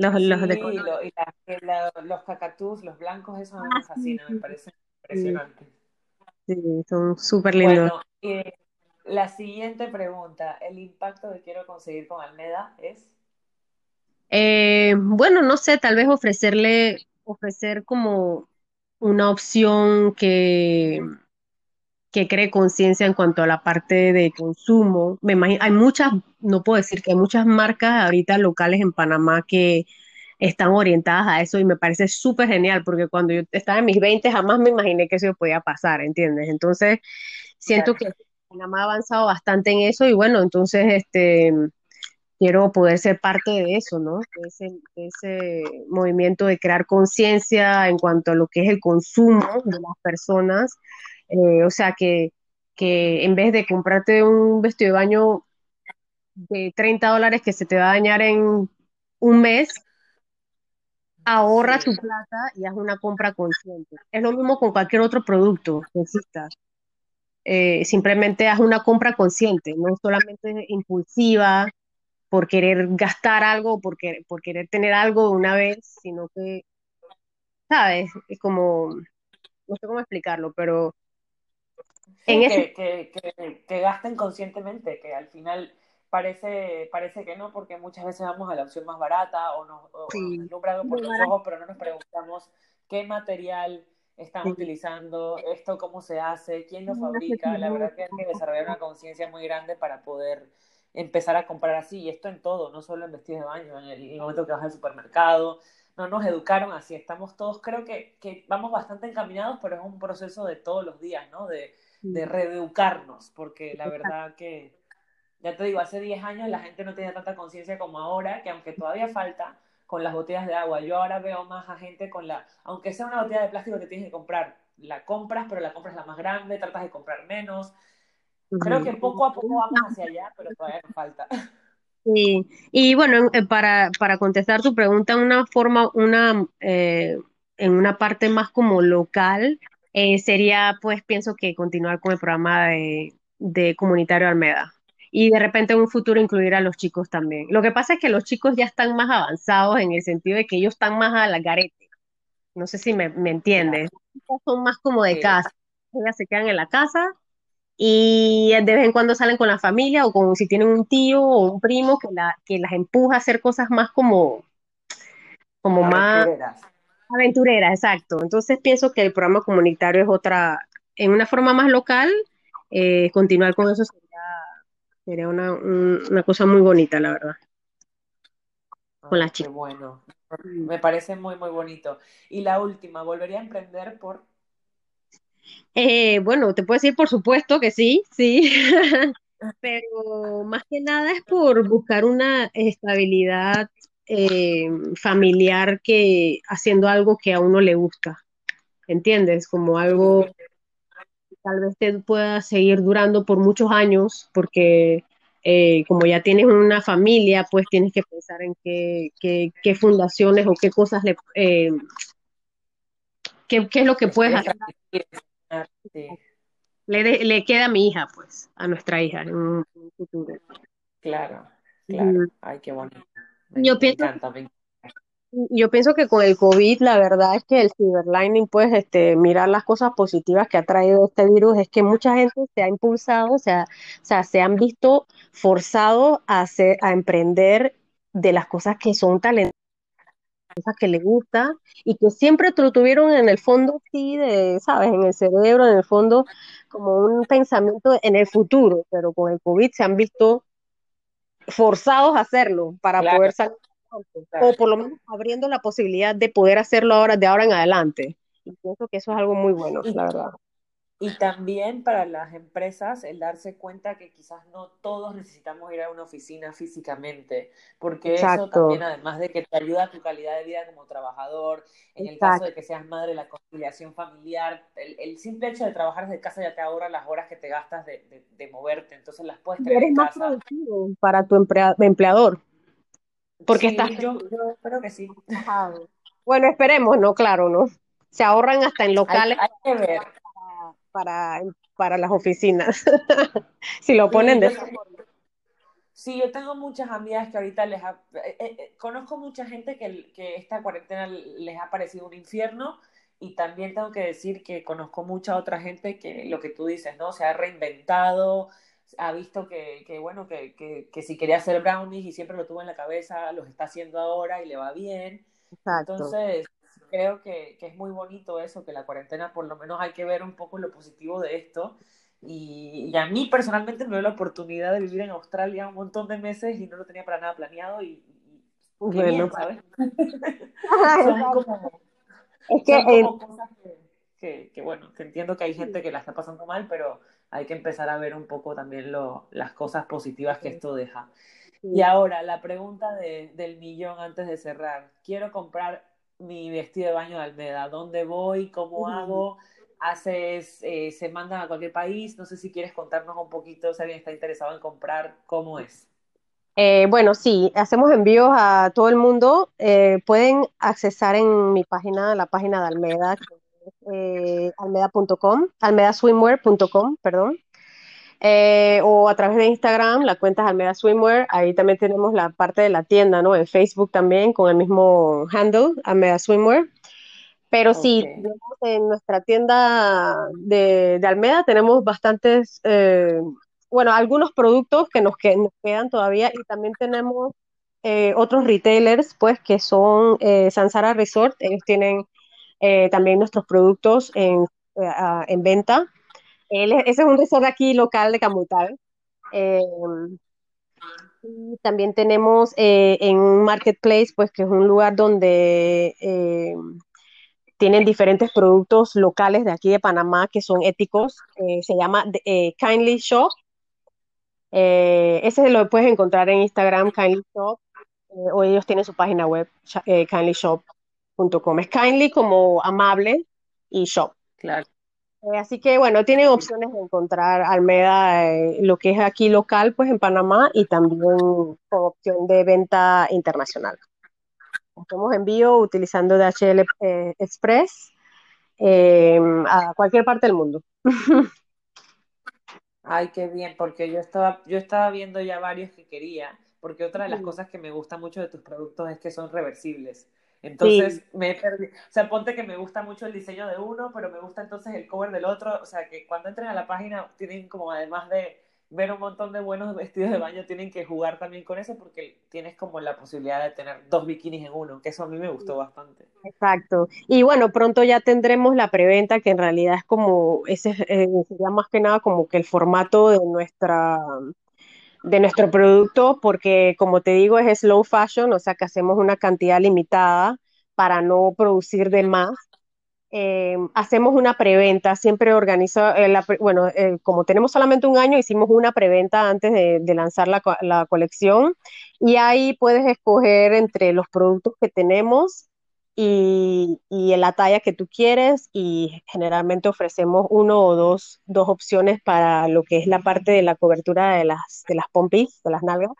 [SPEAKER 3] los, los de
[SPEAKER 2] Sí, lo- y la- la- los cacatús, los blancos, eso a mí
[SPEAKER 3] Ah,
[SPEAKER 2] me
[SPEAKER 3] sí,
[SPEAKER 2] fascina, me
[SPEAKER 3] sí,
[SPEAKER 2] parecen
[SPEAKER 3] sí,
[SPEAKER 2] impresionantes.
[SPEAKER 3] sí, son súper lindos.
[SPEAKER 2] Bueno, eh, la siguiente pregunta, ¿el impacto que quiero conseguir con Almeda es?
[SPEAKER 3] Eh, bueno, no sé, tal vez ofrecerle, ofrecer como una opción que, que cree conciencia en cuanto a la parte de consumo. Me imagino, hay muchas, no puedo decir que hay muchas marcas ahorita locales en Panamá que están orientadas a eso y me parece súper genial porque cuando yo estaba en mis 20 jamás me imaginé que eso podía pasar, ¿entiendes? Entonces, siento
[SPEAKER 2] Claro.
[SPEAKER 3] que Panamá ha avanzado bastante en eso y bueno, entonces, este quiero poder ser parte de eso, ¿no? De ese, de ese movimiento de crear conciencia en cuanto a lo que es el consumo de las personas. Eh, o sea, que, que en vez de comprarte un vestido de baño de 30 dólares que se te va a dañar en un mes, ahorra tu plata y haz una compra consciente. Es lo mismo con cualquier otro producto que exista. Eh, simplemente haz una compra consciente, no solamente impulsiva, por querer gastar algo, por, querer, por querer tener algo de una vez, sino que, ¿sabes? Es como, no sé cómo explicarlo, pero en
[SPEAKER 2] sí,
[SPEAKER 3] ese...
[SPEAKER 2] que, que, que, que gasten conscientemente, que al final parece, parece que no, porque muchas veces vamos a la opción más barata o nos, o, nos
[SPEAKER 3] Sí,
[SPEAKER 2] algo por los ojos, pero no nos preguntamos qué material están
[SPEAKER 3] sí,
[SPEAKER 2] utilizando, esto cómo se hace, quién lo fabrica. La verdad que hay que desarrollar una conciencia muy grande para poder empezar a comprar así, y esto en todo, no solo en vestidos de baño, en el, en el momento que vas al supermercado, no nos educaron así, estamos todos, creo que, que, vamos bastante encaminados, pero es un proceso de todos los días, ¿no? De, de reeducarnos, porque la (laughs) verdad que, ya te digo, hace 10 años la gente no tenía tanta conciencia como ahora, que aunque todavía falta con las botellas de agua, yo ahora veo más a gente con la, aunque sea una botella de plástico que tienes que comprar, la compras, pero la compras la más grande, tratas de comprar menos. Creo que poco a poco vamos hacia allá, pero todavía nos falta.
[SPEAKER 3] Sí, y bueno, eh, para, para contestar tu pregunta, una forma, una, eh, en una parte más como local, eh, sería, pues, pienso que continuar con el programa de, de Comunitario Almeda. Y de repente en un futuro incluir a los chicos también. Lo que pasa es que los chicos ya están más avanzados en el sentido de que ellos están más a la garete. No sé si me, me
[SPEAKER 2] Claro.
[SPEAKER 3] entiendes. Son más como de
[SPEAKER 2] Sí,
[SPEAKER 3] casa. Ellas se quedan en la casa y de vez en cuando salen con la familia o con si tienen un tío o un primo que, la, que las empuja a hacer cosas más como, como más
[SPEAKER 2] aventureras.
[SPEAKER 3] Aventureras, exacto. Entonces pienso que el programa comunitario es otra, en una forma más local, eh, continuar con eso sería, sería una, un- una cosa muy bonita, la verdad, con las
[SPEAKER 2] qué
[SPEAKER 3] chicas.
[SPEAKER 2] bueno. Me parece muy, muy bonito. Y la última, volvería a emprender por...
[SPEAKER 3] Eh, bueno, te puedo decir por supuesto que sí, sí, (laughs) pero más que nada es por buscar una estabilidad eh, familiar que haciendo algo que a uno le gusta, ¿entiendes? Como algo que tal vez te pueda seguir durando por muchos años, porque eh, como ya tienes una familia, pues tienes que pensar en qué, qué, qué fundaciones o qué cosas le, eh, qué, qué es lo que puedes hacer le, le queda a mi hija, pues, a nuestra hija en un, futuro.
[SPEAKER 2] claro, claro. Ay, qué bonito. Me,
[SPEAKER 3] Yo pienso,
[SPEAKER 2] encanta, me encanta.
[SPEAKER 3] yo pienso que con el COVID, la verdad es que el silver lining, pues, este, mirar las cosas positivas que ha traído este virus, es que mucha gente se ha impulsado, o sea, o sea, se han visto forzados a hacer, a emprender de las cosas que son talentosas, cosas que les gusta, y que siempre lo tuvieron en el fondo, sí, de, ¿sabes? En el cerebro, en el fondo, como un pensamiento en el futuro, pero con el COVID se han visto forzados a hacerlo para
[SPEAKER 2] Claro,
[SPEAKER 3] poder salir o por lo menos abriendo la posibilidad de poder hacerlo ahora de ahora en adelante. Y pienso que eso es algo muy bueno,
[SPEAKER 2] ¿Y
[SPEAKER 3] la verdad.
[SPEAKER 2] Y también para las empresas el darse cuenta que quizás no todos necesitamos ir a una oficina físicamente, porque eso también, además de que te ayuda a tu calidad de vida como trabajador, en el caso de que seas madre, la conciliación familiar, el, el simple hecho de trabajar desde casa ya te ahorra las horas que te gastas de, de, de moverte, entonces las puedes tener
[SPEAKER 3] eres
[SPEAKER 2] en
[SPEAKER 3] más
[SPEAKER 2] casa.
[SPEAKER 3] productivo para tu emplea- empleador, porque estás
[SPEAKER 2] yo, yo creo que sí.
[SPEAKER 3] Bueno, esperemos, ¿no? Claro, ¿no? Se ahorran hasta en
[SPEAKER 2] Hay,
[SPEAKER 3] locales
[SPEAKER 2] hay que ver.
[SPEAKER 3] Para, para las oficinas, (laughs) si lo ponen
[SPEAKER 2] Sí,
[SPEAKER 3] de.
[SPEAKER 2] Sí, yo tengo muchas amigas que ahorita les ha... eh, eh, eh, conozco mucha gente que, que esta cuarentena les ha parecido un infierno y también tengo que decir que conozco mucha otra gente que lo que tú dices, ¿no? Se ha reinventado, ha visto que, que bueno, que, que, que si quería hacer brownies y siempre lo tuvo en la cabeza, los está haciendo ahora y le va bien.
[SPEAKER 3] Exacto.
[SPEAKER 2] Entonces, creo que, que es muy bonito eso, que la cuarentena por lo menos hay que ver un poco lo positivo de esto y, y, a mí personalmente me dio la oportunidad de vivir en Australia un montón de meses y no lo tenía para nada planeado y, y
[SPEAKER 3] Bueno,
[SPEAKER 2] bien, ¿sabes? (laughs) (laughs) son como,
[SPEAKER 3] Es que
[SPEAKER 2] son como cosas que, que, que, bueno, que entiendo que hay gente que la está pasando mal, pero hay que empezar a ver un poco también lo, las cosas positivas que esto deja. Y ahora, la pregunta de, del millón antes de cerrar. Quiero comprar mi vestido de baño de Almeda. ¿Dónde voy? ¿Cómo hago? ¿Haces, eh, se mandan a cualquier país? No sé si quieres contarnos un poquito, si alguien está interesado en comprar, ¿cómo es?
[SPEAKER 3] Eh, bueno, sí, hacemos envíos a todo el mundo. Eh, pueden accesar en mi página, la página de Almeda, eh, almeda.com, almedaswimwear.com, perdón. Eh, o a través de Instagram, la cuenta es Almeda Swimwear. Ahí también tenemos la parte de la tienda, ¿no? En Facebook también, con el mismo handle, Almeda Swimwear. Pero sí, en nuestra tienda de, de Almeda tenemos bastantes, eh, bueno, algunos productos que nos, que nos quedan todavía y también tenemos eh, otros retailers, pues, que son eh, Sansara Resort. Ellos tienen eh, también nuestros productos en, en venta. Ese es un resort aquí local de Camutal. Eh, también tenemos eh, en un marketplace, pues, que es un lugar donde... eh, tienen diferentes productos locales de aquí de Panamá que son éticos. Se llama Kindly Shop. Ese lo puedes encontrar en Instagram, Kindly Shop, o ellos tienen su página web, kindlyshop.com. Es kindly como amable y shop.
[SPEAKER 2] claro.
[SPEAKER 3] Eh, así que bueno, tienen opciones de encontrar Almeda, eh, lo que es aquí local, pues en Panamá, y también con opción de venta internacional. Hacemos envío utilizando DHL eh, Express eh, a cualquier parte del mundo. (laughs)
[SPEAKER 2] Ay, qué bien, porque yo estaba, yo estaba viendo ya varios que quería, porque otra de las cosas que me gusta mucho de tus productos es que son reversibles.
[SPEAKER 3] Sí,
[SPEAKER 2] Entonces, me he perdido, o sea, ponte que me gusta mucho el diseño de uno, pero me gusta entonces el cover del otro, o sea, que cuando entren a la página tienen como además de ver un montón de buenos (laughs) vestidos de baño, tienen que jugar también con eso porque tienes como la posibilidad de tener dos bikinis en uno, que eso a mí me gustó bastante.
[SPEAKER 3] exacto. Y bueno, pronto ya tendremos la preventa, que en realidad es como, ese eh, sería más que nada como que el formato de nuestra, de nuestro producto, porque como te digo, es slow fashion, o sea que hacemos una cantidad limitada para no producir de más. eh, hacemos una preventa, siempre organiza, eh, bueno, eh, como tenemos solamente un año, hicimos una preventa antes de, de lanzar la, la colección y ahí puedes escoger entre los productos que tenemos y, y en la talla que tú quieres y generalmente ofrecemos uno o dos, dos opciones para lo que es la parte de la cobertura de las, de las pompis, de las nalgas.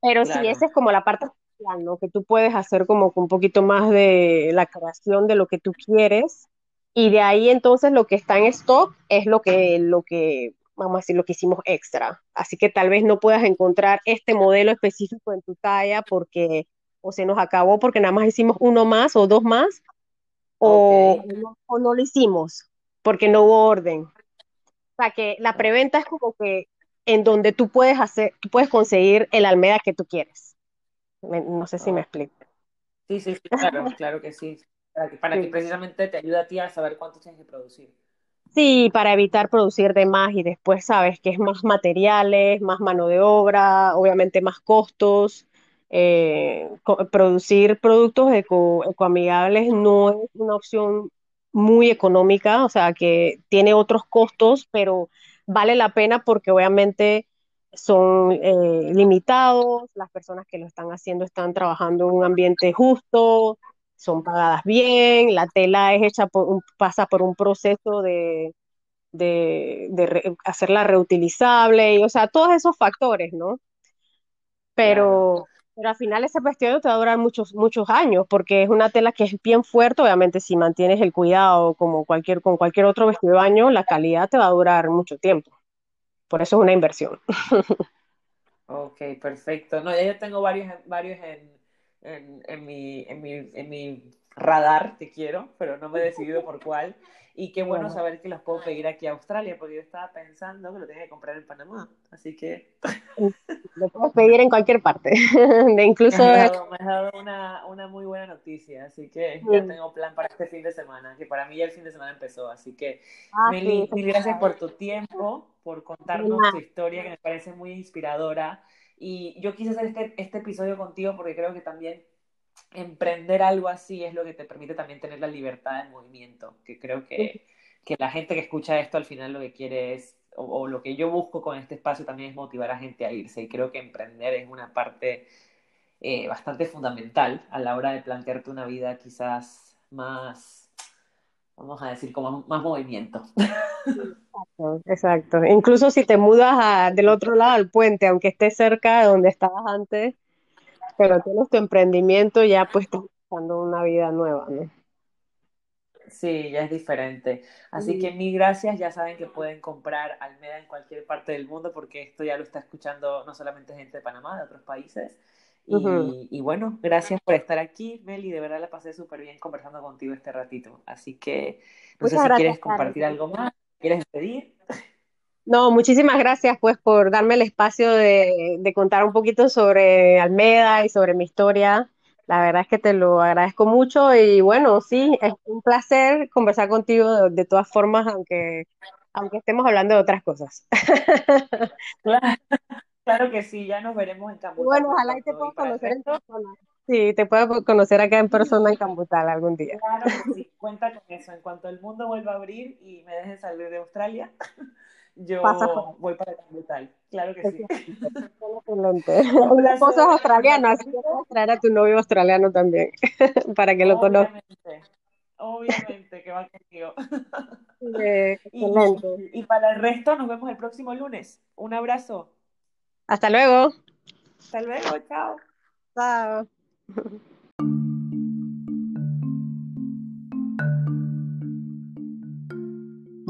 [SPEAKER 3] Pero sí, esa
[SPEAKER 2] Claro.
[SPEAKER 3] es como la parte especial, ¿no? Que tú puedes hacer como un poquito más de la creación de lo que tú quieres. Y de ahí entonces lo que está en stock es lo que, lo que, vamos a decir, lo que hicimos extra. Así que tal vez no puedas encontrar este modelo específico en tu talla porque o se nos acabó porque nada más hicimos uno más o dos más, o, o no, o no lo hicimos porque no hubo orden. O sea que la preventa es como que en donde tú puedes hacer, tú puedes conseguir el Almeda que tú quieres. Me- no sé si me
[SPEAKER 2] Oh,
[SPEAKER 3] explico.
[SPEAKER 2] Sí, sí, claro, (laughs) claro que sí. Para que, para que
[SPEAKER 3] Sí.
[SPEAKER 2] precisamente te ayude a ti a saber cuánto tienes que producir.
[SPEAKER 3] Sí, para evitar producir de más y después sabes que es más materiales, más mano de obra, obviamente más costos. Eh, producir productos eco, ecoamigables no es una opción muy económica, o sea, que tiene otros costos, pero vale la pena porque obviamente son eh, limitados, las personas que lo están haciendo están trabajando en un ambiente justo, son pagadas bien, la tela es hecha por pasa por un proceso de, de, hacerla reutilizable, y, o sea, todos esos factores, ¿no? Pero, pero al final ese vestido te va a durar muchos, muchos años, porque es una tela que es bien fuerte, obviamente si mantienes el cuidado como cualquier, con cualquier otro vestido de baño, la calidad te va a durar mucho tiempo. Por eso es una inversión. (laughs)
[SPEAKER 2] Ok, perfecto. No, ya yo tengo varios, varios en, en, en, mi, en, mi, en mi radar, te quiero, pero no me he decidido por cuál. Y qué bueno, saber que los puedo pedir aquí a Australia, porque yo estaba pensando que lo tenía que comprar en Panamá. Así que. (laughs)
[SPEAKER 3] Lo puedes pedir en cualquier parte. (laughs) De incluso.
[SPEAKER 2] Me has dado, una, una, muy buena noticia. Así que ya tengo plan para este fin de semana, que para mí ya el fin de semana empezó. Así que, ah, mil gracias por tu tiempo, por contarnos tu historia, que me parece muy inspiradora. Y yo quise hacer este, este episodio contigo porque creo que también emprender algo así es lo que te permite también tener la libertad de movimiento, que creo que, que la gente que escucha esto al final lo que quiere es, o, lo que yo busco con este espacio también es motivar a gente a irse, y creo que emprender es una parte eh, bastante fundamental a la hora de plantearte una vida quizás más, vamos a decir, como más movimiento.
[SPEAKER 3] Exacto, exacto. Incluso si te mudas del otro lado del puente, aunque estés cerca de donde estabas antes, pero tienes tu emprendimiento, ya pues estás buscando una vida nueva, ¿no?
[SPEAKER 2] Sí, ya es diferente. Así que mil gracias. Ya saben que pueden comprar Almeda en cualquier parte del mundo porque esto ya lo está escuchando no solamente gente de Panamá, de otros países. Y, bueno, gracias por estar aquí, Meli. De verdad la pasé súper bien conversando contigo este ratito. Así que no sé si quieres compartir algo más, quieres pedir.
[SPEAKER 3] No, muchísimas gracias pues por darme el espacio de, contar un poquito sobre Almeda y sobre mi historia. La verdad es que te lo agradezco mucho y bueno, sí, es un placer conversar contigo de, todas formas, aunque, aunque estemos hablando de otras cosas. (laughs)
[SPEAKER 2] Claro, que sí, ya nos veremos en Cambutal.
[SPEAKER 3] Bueno, ojalá y te pueda conocer en persona. Sí, te puedo conocer acá en persona en Cambutal algún día.
[SPEAKER 2] Claro que sí, (laughs) cuenta con eso. En cuanto el mundo vuelva a abrir y me dejes salir de Australia, (laughs) yo voy para Cambutal, claro que sí.
[SPEAKER 3] Excelente. (laughs) Mi esposo es australiano, así que puedes traer a tu novio australiano también, (laughs) para que lo conozca.
[SPEAKER 2] Obviamente, que va contigo. excelente. Y, y para el resto, nos vemos el próximo lunes. Un abrazo.
[SPEAKER 3] Hasta luego.
[SPEAKER 2] Hasta luego, chao.
[SPEAKER 3] Chao.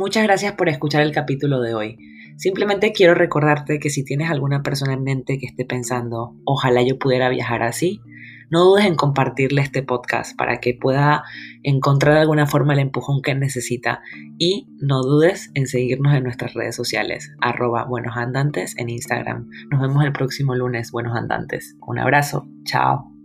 [SPEAKER 1] Muchas gracias por escuchar el capítulo de hoy. Simplemente quiero recordarte que si tienes alguna persona en mente que esté pensando, ojalá yo pudiera viajar así, no dudes en compartirle este podcast para que pueda encontrar de alguna forma el empujón que necesita y no dudes en seguirnos en nuestras redes sociales, arroba buenos andantes en Instagram. Nos vemos el próximo lunes, buenos andantes. Un abrazo, chao.